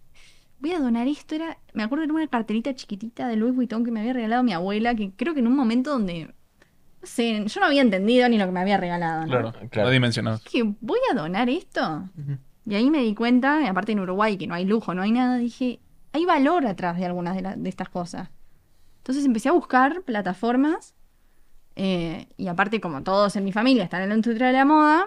voy a donar esto. Era, me acuerdo era una carterita chiquitita de Louis Vuitton que me había regalado mi abuela, que creo que en un momento donde, no sé, yo no había entendido ni lo que me había regalado, ¿no? Claro, Claro. no dimensionado. Dije, voy a donar esto. Y ahí me di cuenta, y aparte en Uruguay, que no hay lujo, no hay nada, dije, hay valor atrás de algunas de, la- de estas cosas. Entonces empecé a buscar plataformas, eh, y aparte como todos en mi familia están en la industria de la moda,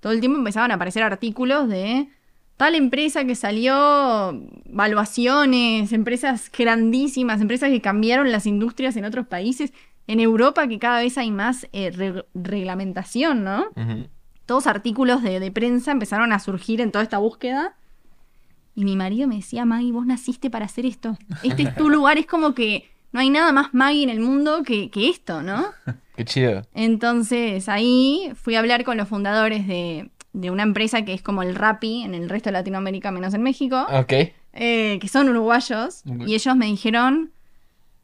todo el tiempo empezaban a aparecer artículos de tal empresa que salió, valuaciones, empresas grandísimas, empresas que cambiaron las industrias en otros países. En Europa que cada vez hay más eh, reg- reglamentación, ¿no? Ujú. todos artículos de, de prensa empezaron a surgir en toda esta búsqueda. Y mi marido me decía, Maggie, vos naciste para hacer esto. Este es tu lugar, es como que no hay nada más Maggie en el mundo que, que esto, ¿no? Qué chido. Entonces ahí fui a hablar con los fundadores de, de una empresa que es como el Rappi en el resto de Latinoamérica, menos en México, Ok. eh, que son uruguayos, y ellos me dijeron,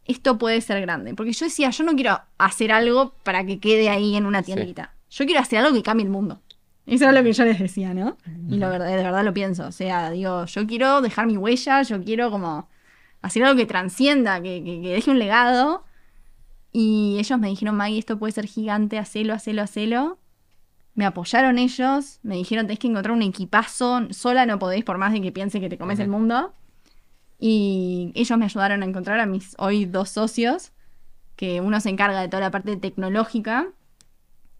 esto puede ser grande. Porque yo decía, yo no quiero hacer algo para que quede ahí en una Sí. tiendita. Yo quiero hacer algo que cambie el mundo. Eso es lo que yo les decía, ¿no? Y lo de verdad lo pienso. O sea, digo, yo quiero dejar mi huella, yo quiero como hacer algo que transcienda, que, que- que deje un legado. Y ellos me dijeron, Maggie, esto puede ser gigante, hacelo, hacelo, hacelo. Me apoyaron ellos, me dijeron, tenés que encontrar un equipazo, sola no podéis por más de que piense que te comes el mundo. Y ellos me ayudaron a encontrar a mis hoy dos socios, que uno se encarga de toda la parte tecnológica,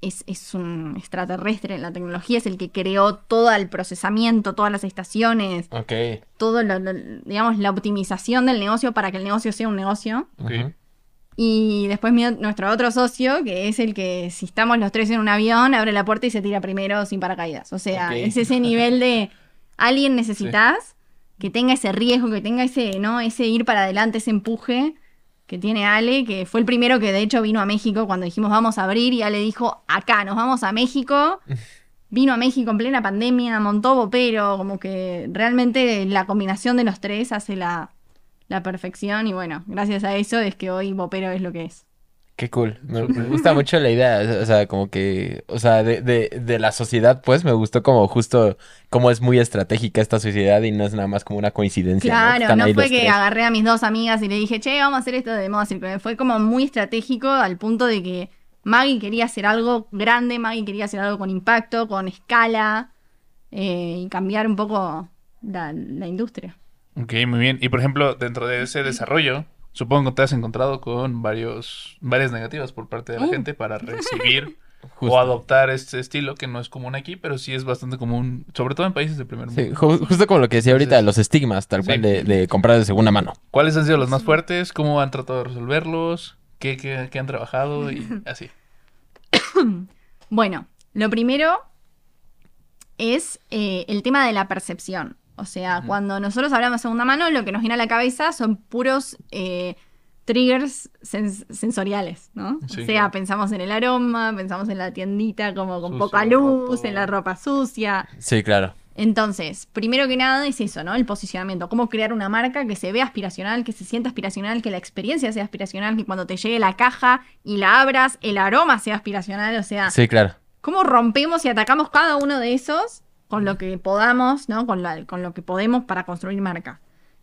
es, es un extraterrestre en la tecnología, es el que creó todo el procesamiento, todas las estaciones, Ok. todo lo, lo- digamos, la optimización del negocio para que el negocio sea un negocio. Ok. Ujú. Y después mi- nuestro otro socio, que es el que si estamos los tres en un avión, abre la puerta y se tira primero sin paracaídas. O sea, es ese nivel de alguien necesitas que tenga ese riesgo, que tenga ese, ¿no? Ese ir para adelante, ese empuje que tiene Ale, que fue el primero que de hecho vino a México cuando dijimos vamos a abrir y Ale dijo, acá, nos vamos a México. Vino a México en plena pandemia, montó Bopero, como que realmente la combinación de los tres hace la, la perfección y bueno, gracias a eso es que hoy Bopero es lo que es. Qué cool. Me, me gusta mucho la idea. O sea, como que, o sea, de, de, de la sociedad, pues me gustó como justo cómo es muy estratégica esta sociedad y no es nada más como una coincidencia. Claro, no, fue que tres. agarré a mis dos amigas y le dije, che, vamos a hacer esto de moda circular. Fue como muy estratégico al punto de que Maggie quería hacer algo grande, Maggie quería hacer algo con impacto, con escala eh, y cambiar un poco la, la industria. Ok, muy bien. Y por ejemplo, dentro de ese desarrollo, supongo que te has encontrado con varios, varias negativas por parte de la Uh. gente para recibir Justo. o adoptar este estilo que no es común aquí, pero sí es bastante común, sobre todo en países de primer mundo. Sí, ju- justo como lo que decía ahorita, Entonces- los estigmas, tal cual, Sí. de, de comprar de segunda mano. ¿Cuáles han sido los más fuertes? ¿Cómo han tratado de resolverlos? ¿Qué, qué- qué han trabajado? Y así. Bueno, lo primero es eh, el tema de la percepción. O sea, cuando nosotros hablamos de segunda mano, lo que nos viene a la cabeza son puros eh, triggers sens- sensoriales, ¿no? Sí, o sea, claro. pensamos en el aroma, pensamos en la tiendita como con Sucio, poca luz, en la ropa sucia. Sí, claro. Entonces, primero que nada es eso, ¿no? El posicionamiento. Cómo crear una marca que se vea aspiracional, que se sienta aspiracional, que la experiencia sea aspiracional, que cuando te llegue la caja y la abras, el aroma sea aspiracional. O sea, Sí, claro. cómo rompemos y atacamos cada uno de esos con lo que podamos, ¿no? Con, la- con lo que podemos para construir marca.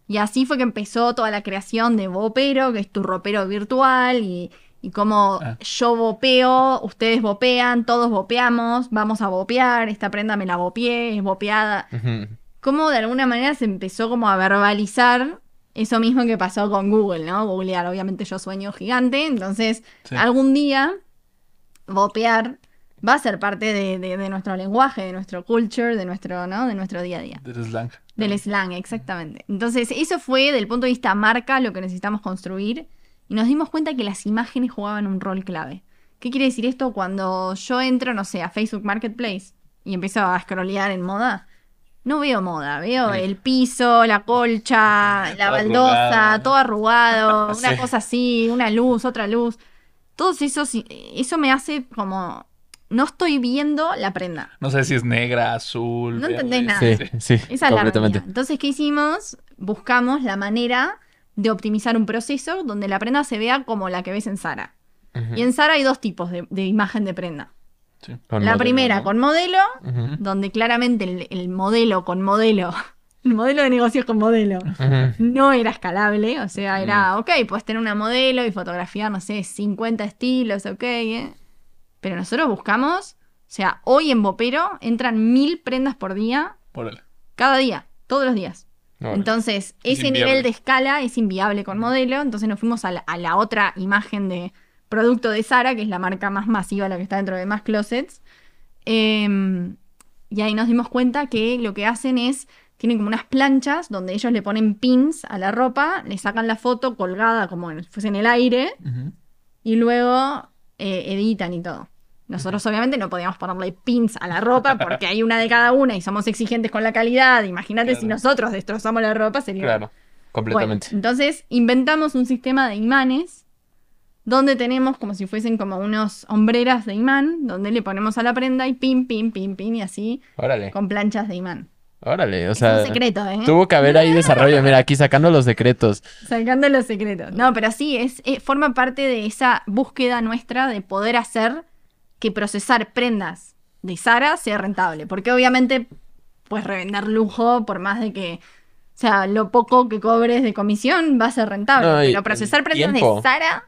Y así fue que empezó toda la creación de Bopero, que es tu ropero virtual, y, y cómo Ah. yo bopeo, ustedes bopean, todos bopeamos, vamos a bopear, esta prenda me la bopeé, es bopeada. Ujú. Cómo de alguna manera se empezó como a verbalizar eso mismo que pasó con Google, ¿no? Googlear, obviamente yo sueño gigante, entonces Sí. algún día bopear va a ser parte de, de- de nuestro lenguaje, de nuestro culture, de nuestro, ¿no? De nuestro día a día. Del slang. Del slang, exactamente. Entonces, eso fue, del punto de vista marca, lo que necesitamos construir. Y nos dimos cuenta que las imágenes jugaban un rol clave. ¿Qué quiere decir esto? Cuando yo entro, no sé, a Facebook Marketplace y empiezo a scrollear en moda, no veo moda, veo Sí. el piso, la colcha, la Todo baldosa, arrugado. todo arrugado, una Sí. cosa así, una luz, otra luz. Todos esos, eso me hace como, no estoy viendo la prenda. No sé si es negra, azul. No verde. entendés nada. Sí, sí, Esa es la. Entonces, ¿qué hicimos? Buscamos la manera de optimizar un proceso donde la prenda se vea como la que ves en Sara. Y en Sara hay dos tipos de, de imagen de prenda. Sí. La modelo, primera ¿no? con modelo, donde claramente el, el modelo con modelo, el modelo de negocios con modelo, no era escalable. O sea, era, ok, puedes tener una modelo y fotografiar, no sé, 50 estilos, ok. ¿eh? Pero nosotros buscamos, o sea, hoy en Bopero entran mil prendas por día, Órale. cada día, todos los días. Entonces, Es ese inviable. nivel de escala es inviable con modelo. Entonces nos fuimos a la, a la otra imagen de producto de Sara, que es la marca más masiva, la que está dentro de más closets. Em, y ahí nos dimos cuenta que lo que hacen es, tienen como unas planchas donde ellos le ponen pins a la ropa, le sacan la foto colgada como si fuese en el aire y luego eh, editan y todo. Nosotros obviamente no podíamos ponerle pins a la ropa porque hay una de cada una y somos exigentes con la calidad. Imagínate si nosotros destrozamos la ropa, sería... Claro, Bueno, completamente. entonces inventamos un sistema de imanes donde tenemos como si fuesen como unos hombreras de imán, donde le ponemos a la prenda y pim, pim, pim, pim y así Órale, con planchas de imán. Órale. O es sea, un secreto, ¿eh? tuvo que haber ahí desarrollo. Mira, aquí sacando los secretos. Sacando los secretos. No, pero sí, es, eh, forma parte de esa búsqueda nuestra de poder hacer que procesar prendas de Sara sea rentable. Porque obviamente, pues revender lujo, por más de que, o sea, lo poco que cobres de comisión va a ser rentable. No, pero procesar prendas tiempo. de Sara,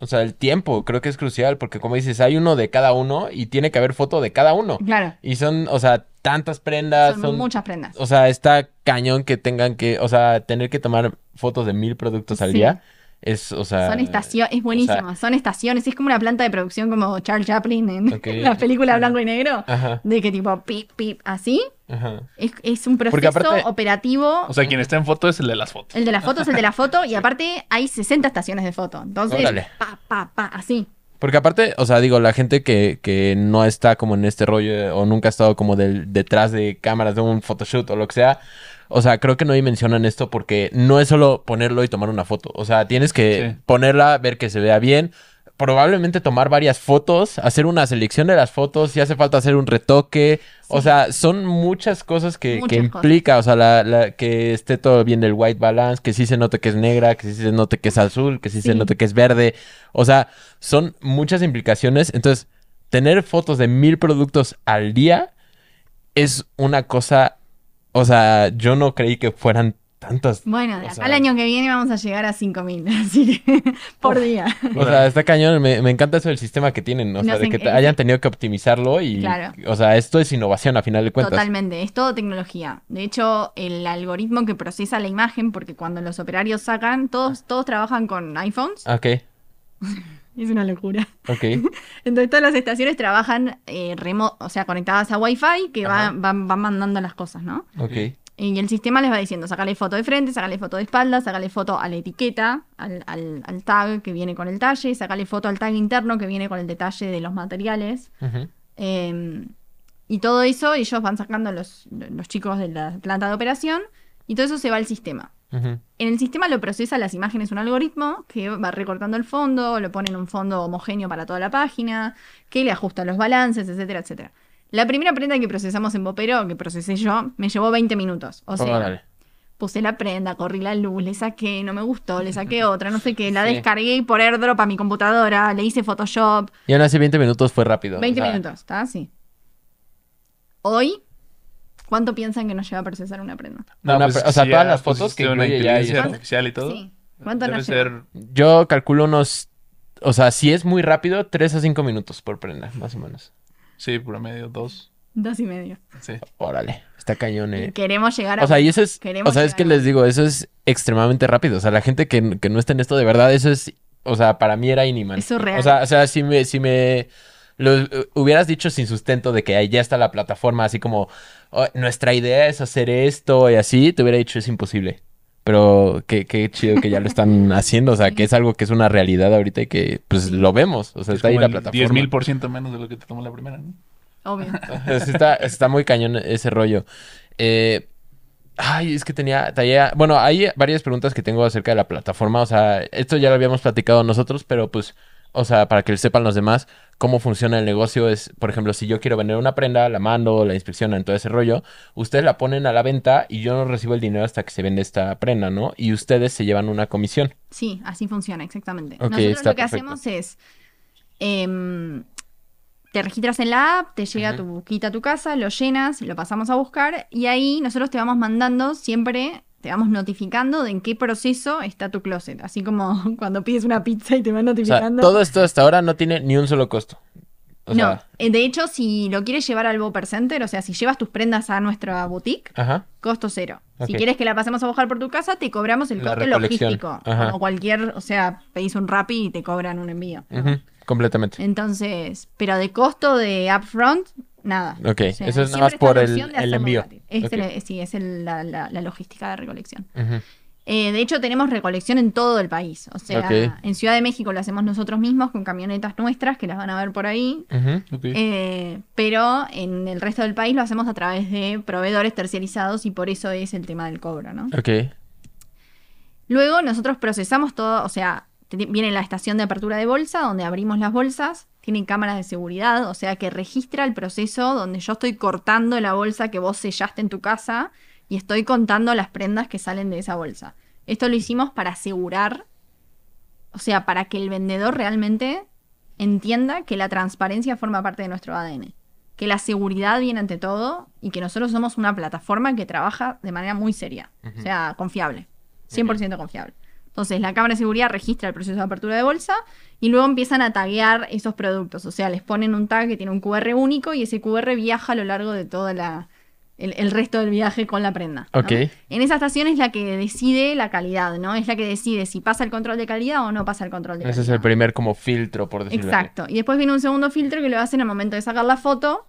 O sea, el tiempo creo que es crucial porque como dices, hay uno de cada uno y tiene que haber foto de cada uno. claro, Y son, o sea, tantas prendas, son, son, muchas prendas. o sea, está cañón que tengan que, o sea, tener que tomar fotos de mil productos al Sí. día. Es, o sea. Son estaciones, es buenísimo, son estaciones, es como una planta de producción como Charles Chaplin en Ok. las películas blanco y negro, Ajá, de que tipo pip, pip, así. ajá. Es, es un proceso aparte- operativo O sea, quien está en foto es el de las fotos. El de la foto es el de la foto y aparte hay 60 estaciones de foto. Entonces, Órale. pa, pa, pa, así. Porque aparte, o sea, digo, la gente que, que no está como en este rollo o nunca ha estado como del, detrás de cámaras de un photoshoot o lo que sea, o sea, creo que no dimensionan esto porque no es solo ponerlo y tomar una foto. O sea, tienes que Sí. ponerla, ver que se vea bien, probablemente tomar varias fotos, hacer una selección de las fotos, si hace falta hacer un retoque. O sea, son muchas cosas que, que cosas. implica, o sea, la, la- que esté todo bien del white balance, que sí se note que es negra, que sí se note que es azul, que sí, se Sí. note que es verde. O sea, son muchas implicaciones. Entonces, tener fotos de mil productos al día es una cosa, o sea, yo no creí que fueran tantas. Bueno, de acá sea- al año que viene vamos a llegar a 5000, así que por día. O sea, está cañón, me, me encanta eso del sistema que tienen, o sea, de que hayan tenido que optimizarlo y, Claro. o sea, esto es innovación a final de cuentas. Totalmente, es todo tecnología. De hecho, el algoritmo que procesa la imagen, porque cuando los operarios sacan, todos, todos trabajan con iPhones, Ok, es una locura. ok, Entonces todas las estaciones trabajan eh, remo o sea, conectadas a Wi-Fi que van, van, van mandando las cosas, ¿no? ok. Y el sistema les va diciendo, sacale foto de frente, sacale foto de espalda, sacale foto a la etiqueta, al, al- al tag que viene con el talle, sacale foto al tag interno que viene con el detalle de los materiales. Eh, y todo eso ellos van sacando los, los chicos de la planta de operación y todo eso se va al sistema. En el sistema lo procesa las imágenes un algoritmo que va recortando el fondo, lo pone en un fondo homogéneo para toda la página, que le ajusta los balances, etcétera, etcétera. La primera prenda que procesamos en Bopero, que procesé yo, me llevó 20 minutos. O sea, Órale. puse la prenda, corrí la luz, le saqué, no me gustó, le saqué otra, no sé qué, la Sí. descargué por airdrop a mi computadora, le hice Photoshop. Y aún así 20 minutos fue rápido. 20 o sea, minutos, ¿está? Sí. Hoy, ¿cuánto piensan que nos lleva a procesar una prenda? Una pre- o sea, si todas ya las fotos que incluye ya eso. artificial y todo. Sí. ¿Cuánto debe nos lleva? ser Yo calculo unos, o sea, si es muy rápido, 3 a 5 minutos por prenda, más o menos. Sí, promedio, dos. Dos y medio. Sí. Órale, está cañón, Y eh. queremos llegar a... O sea, y eso es, Queremos o sea, es que a- les digo, eso es extremadamente rápido. O sea, la gente que, que no está en esto de verdad, eso es, o sea, para mí era iniman. Es surreal. O sea, o sea, si me, si me lo hubieras dicho sin sustento de que ahí ya está la plataforma, así como "Oh, nuestra idea es hacer esto y así, te hubiera dicho es imposible. Pero qué, qué chido que ya lo están haciendo, o sea, que es algo que es una realidad ahorita y que pues lo vemos, o sea, Es está ahí la plataforma. 10.000% menos de lo que te tomó la primera, ¿no? Obvio. Está, está muy cañón ese rollo. Eh, ay, es que tenía, tenía- Bueno, hay varias preguntas que tengo acerca de la plataforma. O sea, esto ya lo habíamos platicado nosotros, pero pues, o sea, para que sepan los demás, cómo funciona el negocio es, por ejemplo, si yo quiero vender una prenda, la mando, la inspeccionan, todo ese rollo, ustedes la ponen a la venta y yo no recibo el dinero hasta que se vende esta prenda, ¿no? Y ustedes se llevan una comisión. Sí, así funciona, exactamente. Nosotros lo que perfecto. hacemos es. em, te registras en la app, te llega tu buquita a tu casa, lo llenas, lo pasamos a buscar y ahí nosotros te vamos mandando siempre, te vamos notificando de en qué proceso está tu closet. Así como cuando pides una pizza y te van O sea, notificando. todo esto hasta ahora no tiene ni un solo costo. O no, sea, eh, de hecho, si lo quieres llevar al Boper Center, o sea, si llevas tus prendas a nuestra boutique, ajá. costo cero. Si quieres que la pasemos a buscar por tu casa, te cobramos el coste logístico. Ajá. Como cualquier, o sea, pedís un Rappi y te cobran un envío. completamente. Entonces, pero de costo de upfront, nada. Ok, O sea, eso es nada más por el- envío. gratis. Es Ok. el- sí, es el- la, la- la logística de recolección. Eh, de hecho, tenemos recolección en todo el país. O sea, en Ciudad de México lo hacemos nosotros mismos con camionetas nuestras que las van a ver por ahí. Eh, pero en el resto del país lo hacemos a través de proveedores terciarizados y por eso es el tema del cobro, ¿no? Ok. Luego nosotros procesamos todo, o sea, viene la estación de apertura de bolsa donde abrimos las bolsas, tienen cámaras de seguridad, o sea que registra el proceso donde yo estoy cortando la bolsa que vos sellaste en tu casa y estoy contando las prendas que salen de esa bolsa. Esto lo hicimos para asegurar, o sea, para que el vendedor realmente entienda que la transparencia forma parte de nuestro ADN, que la seguridad viene ante todo y que nosotros somos una plataforma que trabaja de manera muy seria, o sea, confiable, 100% confiable. Entonces, la cámara de seguridad registra el proceso de apertura de bolsa y luego empiezan a taguear esos productos. O sea, les ponen un tag que tiene un QR único y ese QR viaja a lo largo de todo la, el, el resto del viaje con la prenda. ¿no? Ok. En esa estación es la que decide la calidad, ¿no? Es la que decide si pasa el control de calidad o no pasa el control de Ese calidad. es el primer como filtro, por decirlo así. Exacto. Y después viene un segundo filtro que lo hacen al momento de sacar la foto,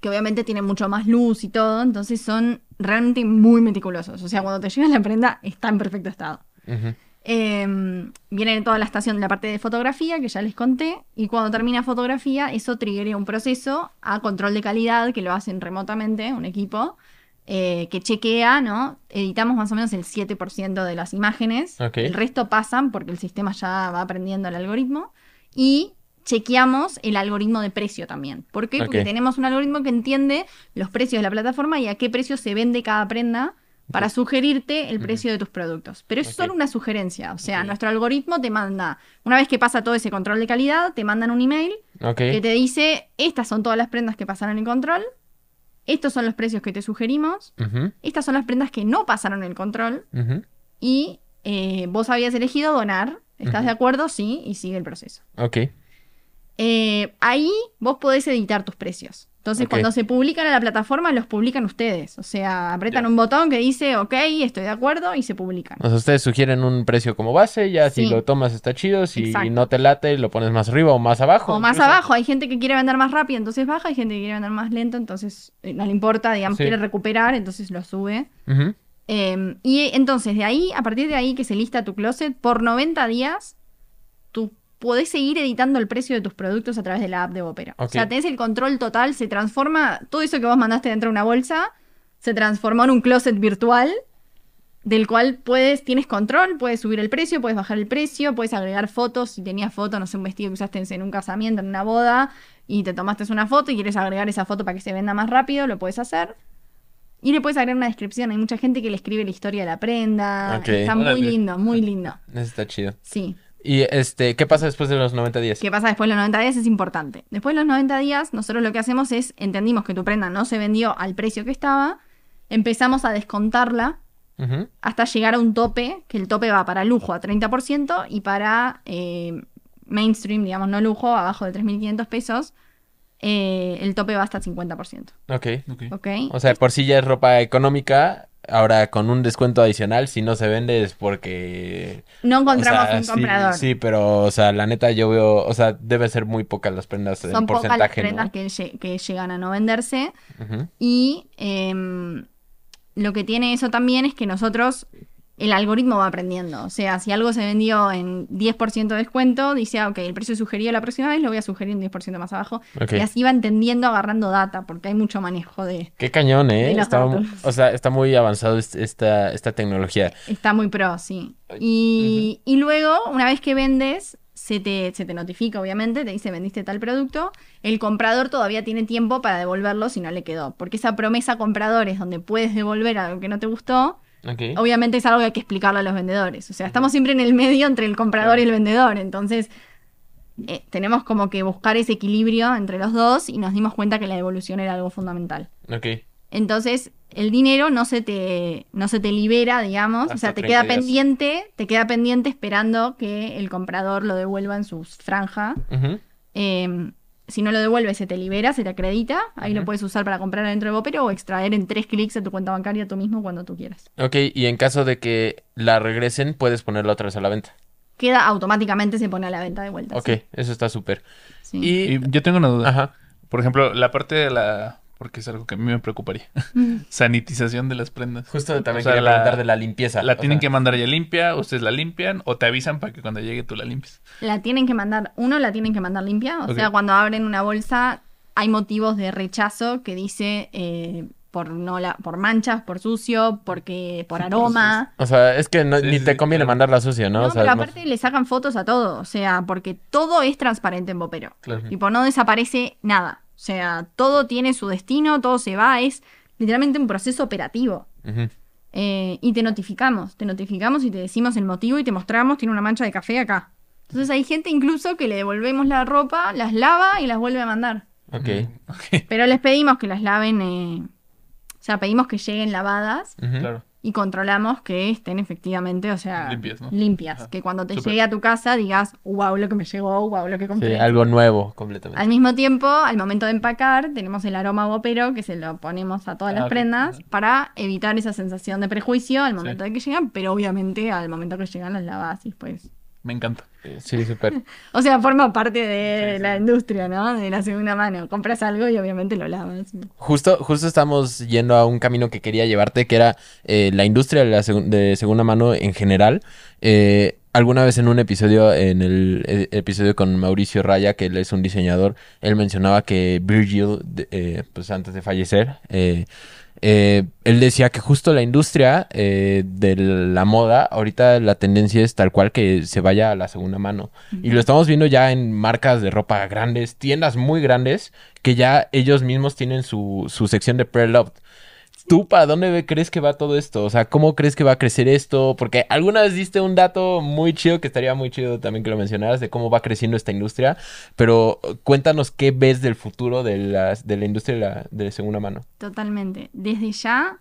que obviamente tiene mucho más luz y todo, entonces son realmente muy meticulosos. O sea, cuando te llega la prenda está en perfecto estado. Ujú. Eh, viene toda la estación, la parte de fotografía, que ya les conté, y cuando termina fotografía, eso triggerea un proceso a control de calidad, que lo hacen remotamente, un equipo, eh, que chequea, ¿no? Editamos más o menos el 7% de las imágenes, el resto pasan porque el sistema ya va aprendiendo el algoritmo, y chequeamos el algoritmo de precio también. ¿Por qué? Porque tenemos un algoritmo que entiende los precios de la plataforma y a qué precio se vende cada prenda para sugerirte el precio de tus productos. Pero es solo una sugerencia. O sea, nuestro algoritmo te manda, una vez que pasa todo ese control de calidad, te mandan un email que te dice, estas son todas las prendas que pasaron el control, estos son los precios que te sugerimos, estas son las prendas que no pasaron el control y eh, vos habías elegido donar. ¿Estás de acuerdo? Sí, y sigue el proceso. Ok. Eh, ahí vos podés editar tus precios. Entonces, cuando se publican a la plataforma, los publican ustedes. O sea, apretan un botón que dice, ok, estoy de acuerdo, y se publican. O sea, ustedes sugieren un precio como base, ya si Sí. lo tomas está chido, si Exacto. no te late lo pones más arriba o más abajo. O más abajo, hay gente que quiere vender más rápido, entonces baja, hay gente que quiere vender más lento, entonces eh, no le importa, digamos, Sí. quiere recuperar, entonces lo sube. Eh, y entonces, de ahí, a partir de ahí que se lista tu closet, por 90 días, podés seguir editando el precio de tus productos a través de la app de Opera. O sea, tenés el control total, se transforma, todo eso que vos mandaste dentro de una bolsa, se transformó en un closet virtual del cual puedes, tienes control, puedes subir el precio, puedes bajar el precio, puedes agregar fotos, si tenías foto, no sé, un vestido que usaste en un casamiento, en una boda, y te tomaste una foto y quieres agregar esa foto para que se venda más rápido, lo puedes hacer. Y le puedes agregar una descripción, hay mucha gente que le escribe la historia de la prenda, está muy lindo, muy lindo. Eso está chido. Sí. Y este, ¿qué pasa después de los 90 días? ¿Qué pasa después de los 90 días? Es importante. Después de los 90 días, nosotros lo que hacemos es, entendimos que tu prenda no se vendió al precio que estaba, empezamos a descontarla hasta llegar a un tope, que el tope va para lujo a 30% y para eh, mainstream, digamos, no lujo, abajo de 3.500 pesos, eh, el tope va hasta el 50%. Ok. Ok. ¿Ok? O sea, por si ya es ropa económica, ahora con un descuento adicional, si no se vende es porque... no encontramos o sea, un sí- comprador. Sí, pero, o sea, la neta yo veo, o sea, debe ser muy pocas las prendas en Son pocas las porcentaje, prendas ¿no? que, lle- que llegan a no venderse. Y em, lo que tiene eso también es que nosotros, el algoritmo va aprendiendo. O sea, si algo se vendió en 10% de descuento, dice, ah, ok, el precio sugerido la próxima vez lo voy a sugerir un 10% más abajo. Y así va entendiendo, agarrando data, porque hay mucho manejo de... Qué cañón, ¿eh? Está, o sea, está muy avanzado est- esta, esta tecnología. Está muy pro, sí. Y, y luego, una vez que vendes, se te, se te notifica, obviamente, te dice vendiste tal producto. El comprador todavía tiene tiempo para devolverlo si no le quedó. Porque esa promesa a compradores donde puedes devolver algo que no te gustó, Obviamente es algo que hay que explicarle a los vendedores. O sea, estamos siempre en el medio entre el comprador y el vendedor. Entonces, eh, tenemos como que buscar ese equilibrio entre los dos y nos dimos cuenta que la devolución era algo fundamental. Ok. Entonces, el dinero no se te, no se te libera, digamos. Hasta o sea, te 30 queda días. pendiente, te queda pendiente esperando que el comprador lo devuelva en su franja. Eh, si no lo devuelve, se te libera, se te acredita. Ahí lo puedes usar para comprar adentro de Vopero o extraer en tres clics de tu cuenta bancaria tú mismo cuando tú quieras. Ok, y en caso de que la regresen, puedes ponerla otra vez a la venta. Queda automáticamente, se pone a la venta de vuelta. Ok, sí. eso está súper. Sí. Y... Y yo tengo una duda. Ajá. Por ejemplo, la parte de la porque es algo que a mí me preocuparía. Sanitización de las prendas. Justo también O sea, quería la- preguntar de la limpieza. La tienen sea, que mandar ya limpia, ustedes la limpian o te avisan para que cuando llegue tú la limpies. La tienen que mandar, uno la tienen que mandar limpia, o sea, cuando abren una bolsa hay motivos de rechazo que dice eh, por no la, por manchas, por sucio, porque por aroma. O sea, es que no- Sí, ni sí, te conviene claro. mandarla sucia, ¿no? No, O sea, pero más- aparte le sacan fotos a todo, o sea, porque todo es transparente en Bopero. Claro. Tipo, no desaparece nada. O sea, todo tiene su destino, todo se va, es literalmente un proceso operativo. Eh, y te notificamos, te notificamos y te decimos el motivo y te mostramos, tiene una mancha de café acá. Entonces hay gente incluso que le devolvemos la ropa, las lava y las vuelve a mandar. Ok. Ok, Pero les pedimos que las laven, eh, o sea, pedimos que lleguen lavadas claro. y controlamos que estén efectivamente, o sea, Limpias, ¿no? limpias. Ajá. Que cuando te llegue a tu casa digas, wow, lo que me llegó, wow, lo que Sí, compré. algo nuevo completamente. Al mismo tiempo, al momento de empacar, tenemos el aroma bopero que se lo ponemos a todas Ah, las prendas para evitar esa sensación de prejuicio al momento Sí. de que llegan, pero obviamente al momento que llegan las lavas y pues. Me encanta. Sí, súper. O sea, forma parte de Sí, sí. la industria, ¿no? De la segunda mano. Compras algo y obviamente lo lavas. Justo, justo estamos yendo a un camino que quería llevarte, que era eh, la industria de, la segun- de segunda mano en general. Eh, alguna vez en un episodio, en el eh, episodio con Mauricio Raya, que él es un diseñador, él mencionaba que Virgil, de- eh, pues antes de fallecer, eh, eh, él decía que justo la industria eh, de la moda, ahorita la tendencia es tal cual que se vaya a la segunda mano. Y lo estamos viendo ya en marcas de ropa grandes, tiendas muy grandes, que ya ellos mismos tienen su, su sección de pre-loved. ¿Tú para dónde crees que va todo esto? O sea, ¿cómo crees que va a crecer esto? Porque alguna vez diste un dato muy chido, que estaría muy chido también que lo mencionaras, de cómo va creciendo esta industria. Pero cuéntanos qué ves del futuro de, la industria de de segunda mano. Totalmente. Desde ya,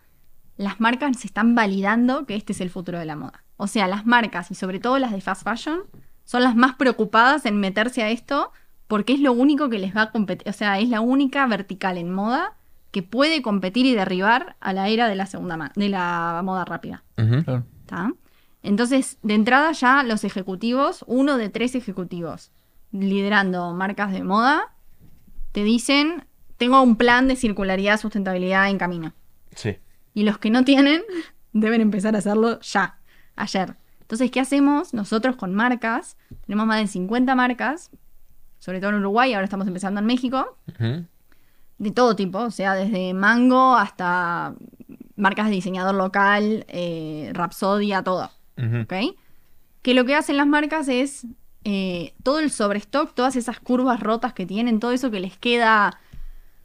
las marcas se están validando que este es el futuro de la moda. O sea, las marcas y sobre todo las de fast fashion son las más preocupadas en meterse a esto porque es lo único que les va a competir. O sea, es la única vertical en moda que puede competir y derribar a la era de la segunda de la moda rápida. Entonces, de entrada ya los ejecutivos, uno de tres ejecutivos liderando marcas de moda, te dicen, tengo un plan de circularidad, sustentabilidad en camino. Sí. Y los que no tienen deben empezar a hacerlo ya, ayer. Entonces, ¿qué hacemos nosotros con marcas? Tenemos más de 50 marcas, sobre todo en Uruguay, ahora estamos empezando en México. De todo tipo, o sea, desde Mango hasta marcas de diseñador local, eh, Rapsodia, todo. ¿ok? Que lo que hacen las marcas es eh, todo el sobrestock, todas esas curvas rotas que tienen, todo eso que les queda,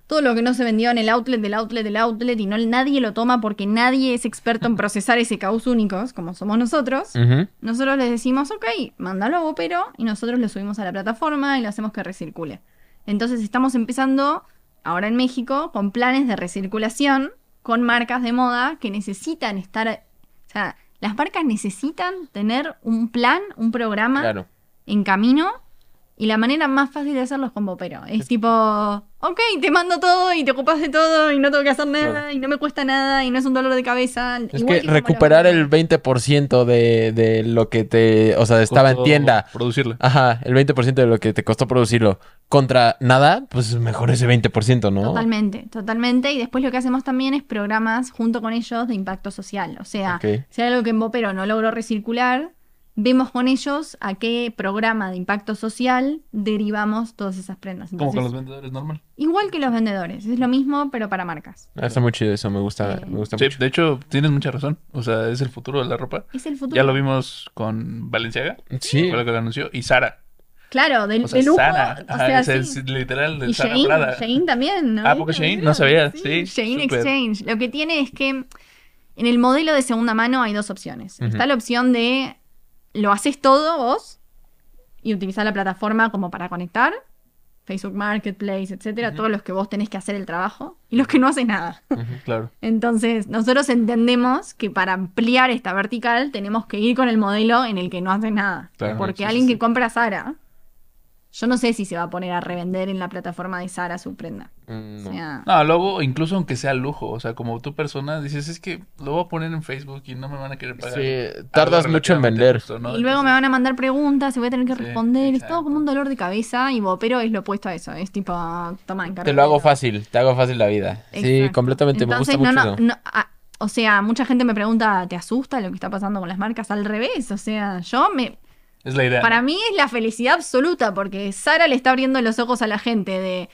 todo lo que no se vendió en el outlet, del outlet, del outlet, y no nadie lo toma porque nadie es experto en procesar ese caos únicos, como somos nosotros. Nosotros les decimos, ok, mándalo a Vopero y nosotros lo subimos a la plataforma y lo hacemos que recircule. Entonces estamos empezando ahora en México con planes de recirculación con marcas de moda que necesitan estar, o sea, las marcas necesitan tener un plan, un programa Claro. en camino y la manera más fácil de hacerlo es con Vopero. Es tipo, ok, te mando todo y te ocupas de todo y no tengo que hacer nada y no me cuesta nada y no es un dolor de cabeza. Es Igual que recuperar el vendedores. 20% de, de lo que te... O sea, estaba en tienda. Producirla. Ajá, el 20% de lo que te costó producirlo. Contra nada, pues mejor ese 20%, ¿no? Totalmente, totalmente. Y después lo que hacemos también es programas junto con ellos de impacto social. O sea, Ok. si hay algo que en Vopero no logró recircular, vemos con ellos a qué programa de impacto social derivamos todas esas prendas. Como con los vendedores normal. Igual que los vendedores, es lo mismo, pero para marcas. Ah, Está muy chido eso, me gusta, Sí. me gusta Sí, mucho. de hecho, tienes mucha razón. O sea, es el futuro de la ropa. Es el futuro. Ya lo vimos con Valenciaga, Sí. fue lo que lo anunció, y Sara. Claro, del O sea, de lujo. Sara. o Ajá, sea, sí. es literal de Y Sara Prada. Shein también, ¿no? Ah, ¿porque Shein? No sabía, sí, súper. Exchange. Lo que tiene es que en el modelo de segunda mano hay dos opciones. Está la opción de lo haces todo vos y utilizar la plataforma como para conectar. Facebook Marketplace, etcétera, todos los que vos tenés que hacer el trabajo y los que no haces nada. Claro. Entonces, nosotros entendemos que para ampliar esta vertical tenemos que ir con el modelo en el que no hace nada. Claro, Porque sí, alguien sí. que compra Sara yo no sé si se va a poner a revender en la plataforma de Sara su prenda. Mm, O no. sea, No, luego, incluso aunque sea lujo, o sea, como tu persona, dices, es que lo voy a poner en Facebook y no me van a querer pagar. Sí, tardas mucho en vender. justo, ¿no? y luego me van a mandar preguntas y voy a tener que Sí, responder. Es todo como un dolor de cabeza y Bopero es lo opuesto a eso. Es tipo, toma, encargate Te lo hago fácil, te hago fácil la vida. Sí, completamente, Entonces, me gusta no, mucho. no, eso. no, o sea, mucha gente me pregunta, ¿te asusta lo que está pasando con las marcas? Al revés, o sea, yo me... Es la idea. Para mí es la felicidad absoluta porque Sara le está abriendo los ojos a la gente de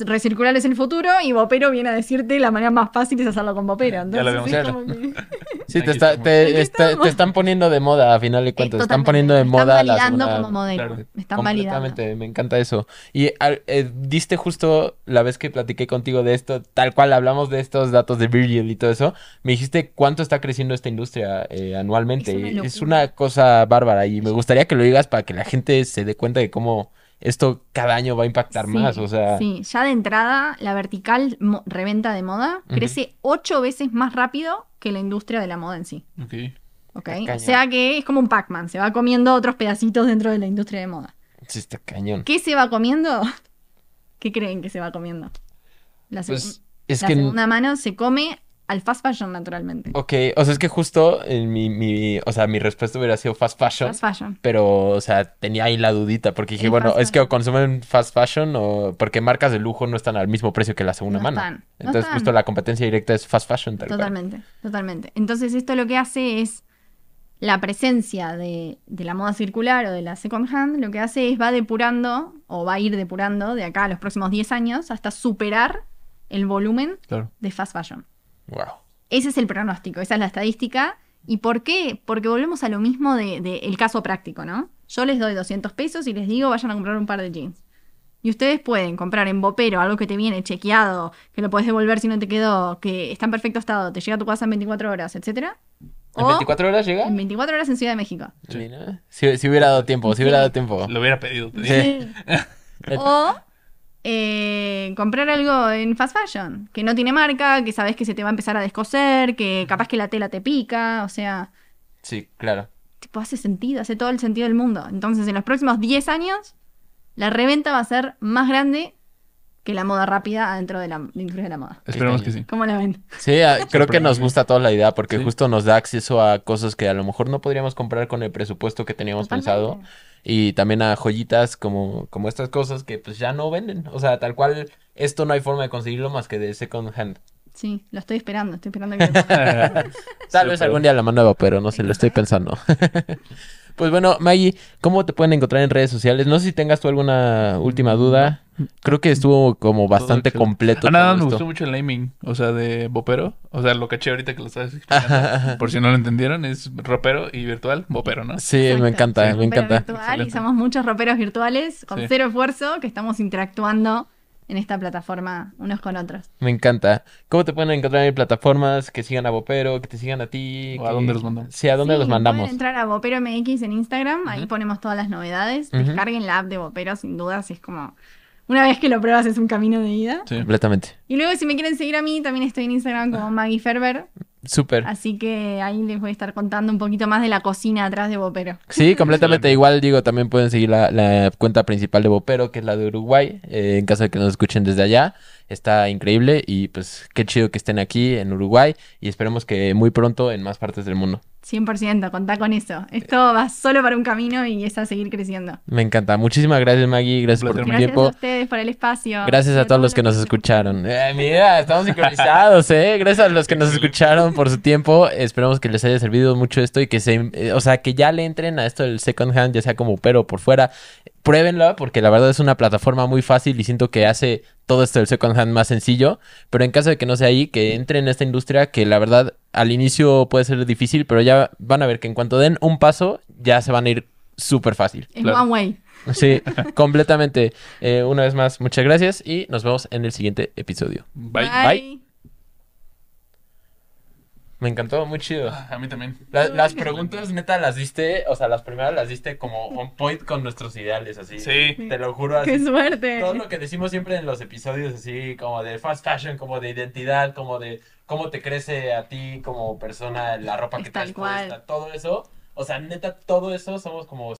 recircular es el futuro y Bopero viene a decirte la manera más fácil es hacerlo con Bopero. Ya lo habíamos es hecho. como que- Sí, te, está- estamos. te, Aquí está- estamos. te están poniendo de moda, a final de cuentas. Están poniendo de me moda están validando como modelo. Claro. Me están validando. Completamente, me encanta eso. Y al- eh, diste justo la vez que platiqué contigo de esto, tal cual hablamos de estos datos de Virgil y todo eso, me dijiste cuánto está creciendo esta industria eh, anualmente. Es una cosa bárbara y me gustaría que lo digas para que la gente se dé cuenta de cómo esto cada año va a impactar Sí, más. O sea, Sí, ya de entrada, la vertical reventa de moda crece ocho veces más rápido que la industria de la moda en sí. Ok. ¿ok? Está O sea que es como un Pac-Man, se va comiendo otros pedacitos dentro de la industria de moda. sí está cañón. ¿Qué se va comiendo? ¿Qué creen que se va comiendo? La, seg- Pues es la que... segunda mano se come al fast fashion naturalmente. Ok, o sea, es que justo en mi, mi, o sea, mi respuesta hubiera sido fast fashion. Fast fashion. Pero, o sea, tenía ahí la dudita, porque dije, El bueno, es que o consumen fast fashion o porque marcas de lujo no están al mismo precio que la segunda No mano. están, no Entonces, están. justo la competencia directa es fast fashion, tal cual. Totalmente, totalmente. Entonces esto lo que hace es la presencia de, de la moda circular o de la second hand, lo que hace es va depurando o va a ir depurando de acá a los próximos 10 años hasta superar el volumen Claro. de fast fashion. Wow. Ese es el pronóstico, esa es la estadística. ¿Y por qué? Porque volvemos a lo mismo del de, el caso práctico, ¿no? Yo les doy 200 pesos y les digo vayan a comprar un par de jeans. Y ustedes pueden comprar en Bopero algo que te viene chequeado, que lo puedes devolver si no te quedó, que está en perfecto estado, te llega a tu casa en 24 horas, etcétera. ¿En O 24 horas llega? en 24 horas en Ciudad de México. Mira, Si, si hubiera dado tiempo, si hubiera dado tiempo. Lo hubiera pedido. Sí. O eh, comprar algo en fast fashion, que no tiene marca, que sabes que se te va a empezar a descoser, que capaz que la tela te pica, o sea, Sí, claro. tipo, hace sentido, hace todo el sentido del mundo. Entonces, en los próximos 10 años, la reventa va a ser más grande que la moda rápida dentro de la industria de la moda. Esperemos que sí. ¿Cómo la ven? Sí, a- creo que nos gusta toda la idea porque Sí. justo nos da acceso a cosas que a lo mejor no podríamos comprar con el presupuesto que teníamos pensado. Y también a joyitas como, como estas cosas que pues ya no venden. O sea, tal cual, esto no hay forma de conseguirlo más que de second hand. Sí, lo estoy esperando, estoy esperando que. Tal vez algún día la mando, pero no sé, lo estoy pensando. pues bueno, Maggie, ¿cómo te pueden encontrar en redes sociales? No sé si tengas tú alguna última duda. Creo que estuvo como bastante completo. Ah, nada, me gustó mucho el naming, o sea, de Bopero. O sea, lo caché ahorita que lo estabas explicando. Ajá, ajá. Por si no lo entendieron, es ropero y virtual, Bopero, ¿no? Sí, me encanta, Sí, me encanta. virtual, y somos muchos roperos virtuales con Sí. cero esfuerzo que estamos interactuando en esta plataforma unos con otros. Me encanta. ¿Cómo te pueden encontrar en plataformas que sigan a Bopero, que te sigan a ti? ¿O a que- dónde los mandamos? Sí, ¿a dónde Sí, los mandamos? Pueden entrar a Bopero MX en Instagram, ahí Ujú. ponemos todas las novedades. Ujú. Descarguen la app de Bopero, sin dudas, es como. Una vez que lo pruebas es un camino de ida. Sí. Completamente. Y luego, si me quieren seguir a mí, también estoy en Instagram como Maggie Ferber. Súper. Así que ahí les voy a estar contando un poquito más de la cocina atrás de Bopero. Sí, completamente. Igual digo, también pueden seguir la, la cuenta principal de Bopero, que es la de Uruguay, eh, en caso de que nos escuchen desde allá. Está increíble y pues qué chido que estén aquí en Uruguay y esperemos que muy pronto en más partes del mundo. 100%, contá con eso. Esto va solo para un camino y es a seguir creciendo. Me encanta. Muchísimas gracias Maggie, gracias por tu Gracias tiempo. a ustedes por el espacio. Gracias a todos los que nos escucharon. Eh, mira, estamos sincronizados, ¿eh? Gracias a los que nos escucharon por su tiempo. Esperamos que les haya servido mucho esto y que se, eh, o sea, que ya le entren a esto del second hand, ya sea como pero por fuera. Pruébenlo porque la verdad es una plataforma muy fácil y siento que hace todo esto del second hand más sencillo. Pero en caso de que no sea ahí, que entren en esta industria que la verdad al inicio puede ser difícil, pero ya van a ver que en cuanto den un paso, ya se van a ir súper fácil. Claro. one way. Sí, completamente. Eh, una vez más, muchas gracias y nos vemos en el siguiente episodio. Bye. Bye. Me encantó, muy chido. Ah, A mí también. La- las preguntas, neta, las diste, o sea, las primeras las diste como on point con nuestros ideales, así. Sí. Te lo juro, así. ¡Qué suerte! Todo lo que decimos siempre en los episodios, así, como de fast fashion, como de identidad, como de cómo te crece a ti como persona la ropa que puesta, todo eso. O sea, neta, todo eso somos como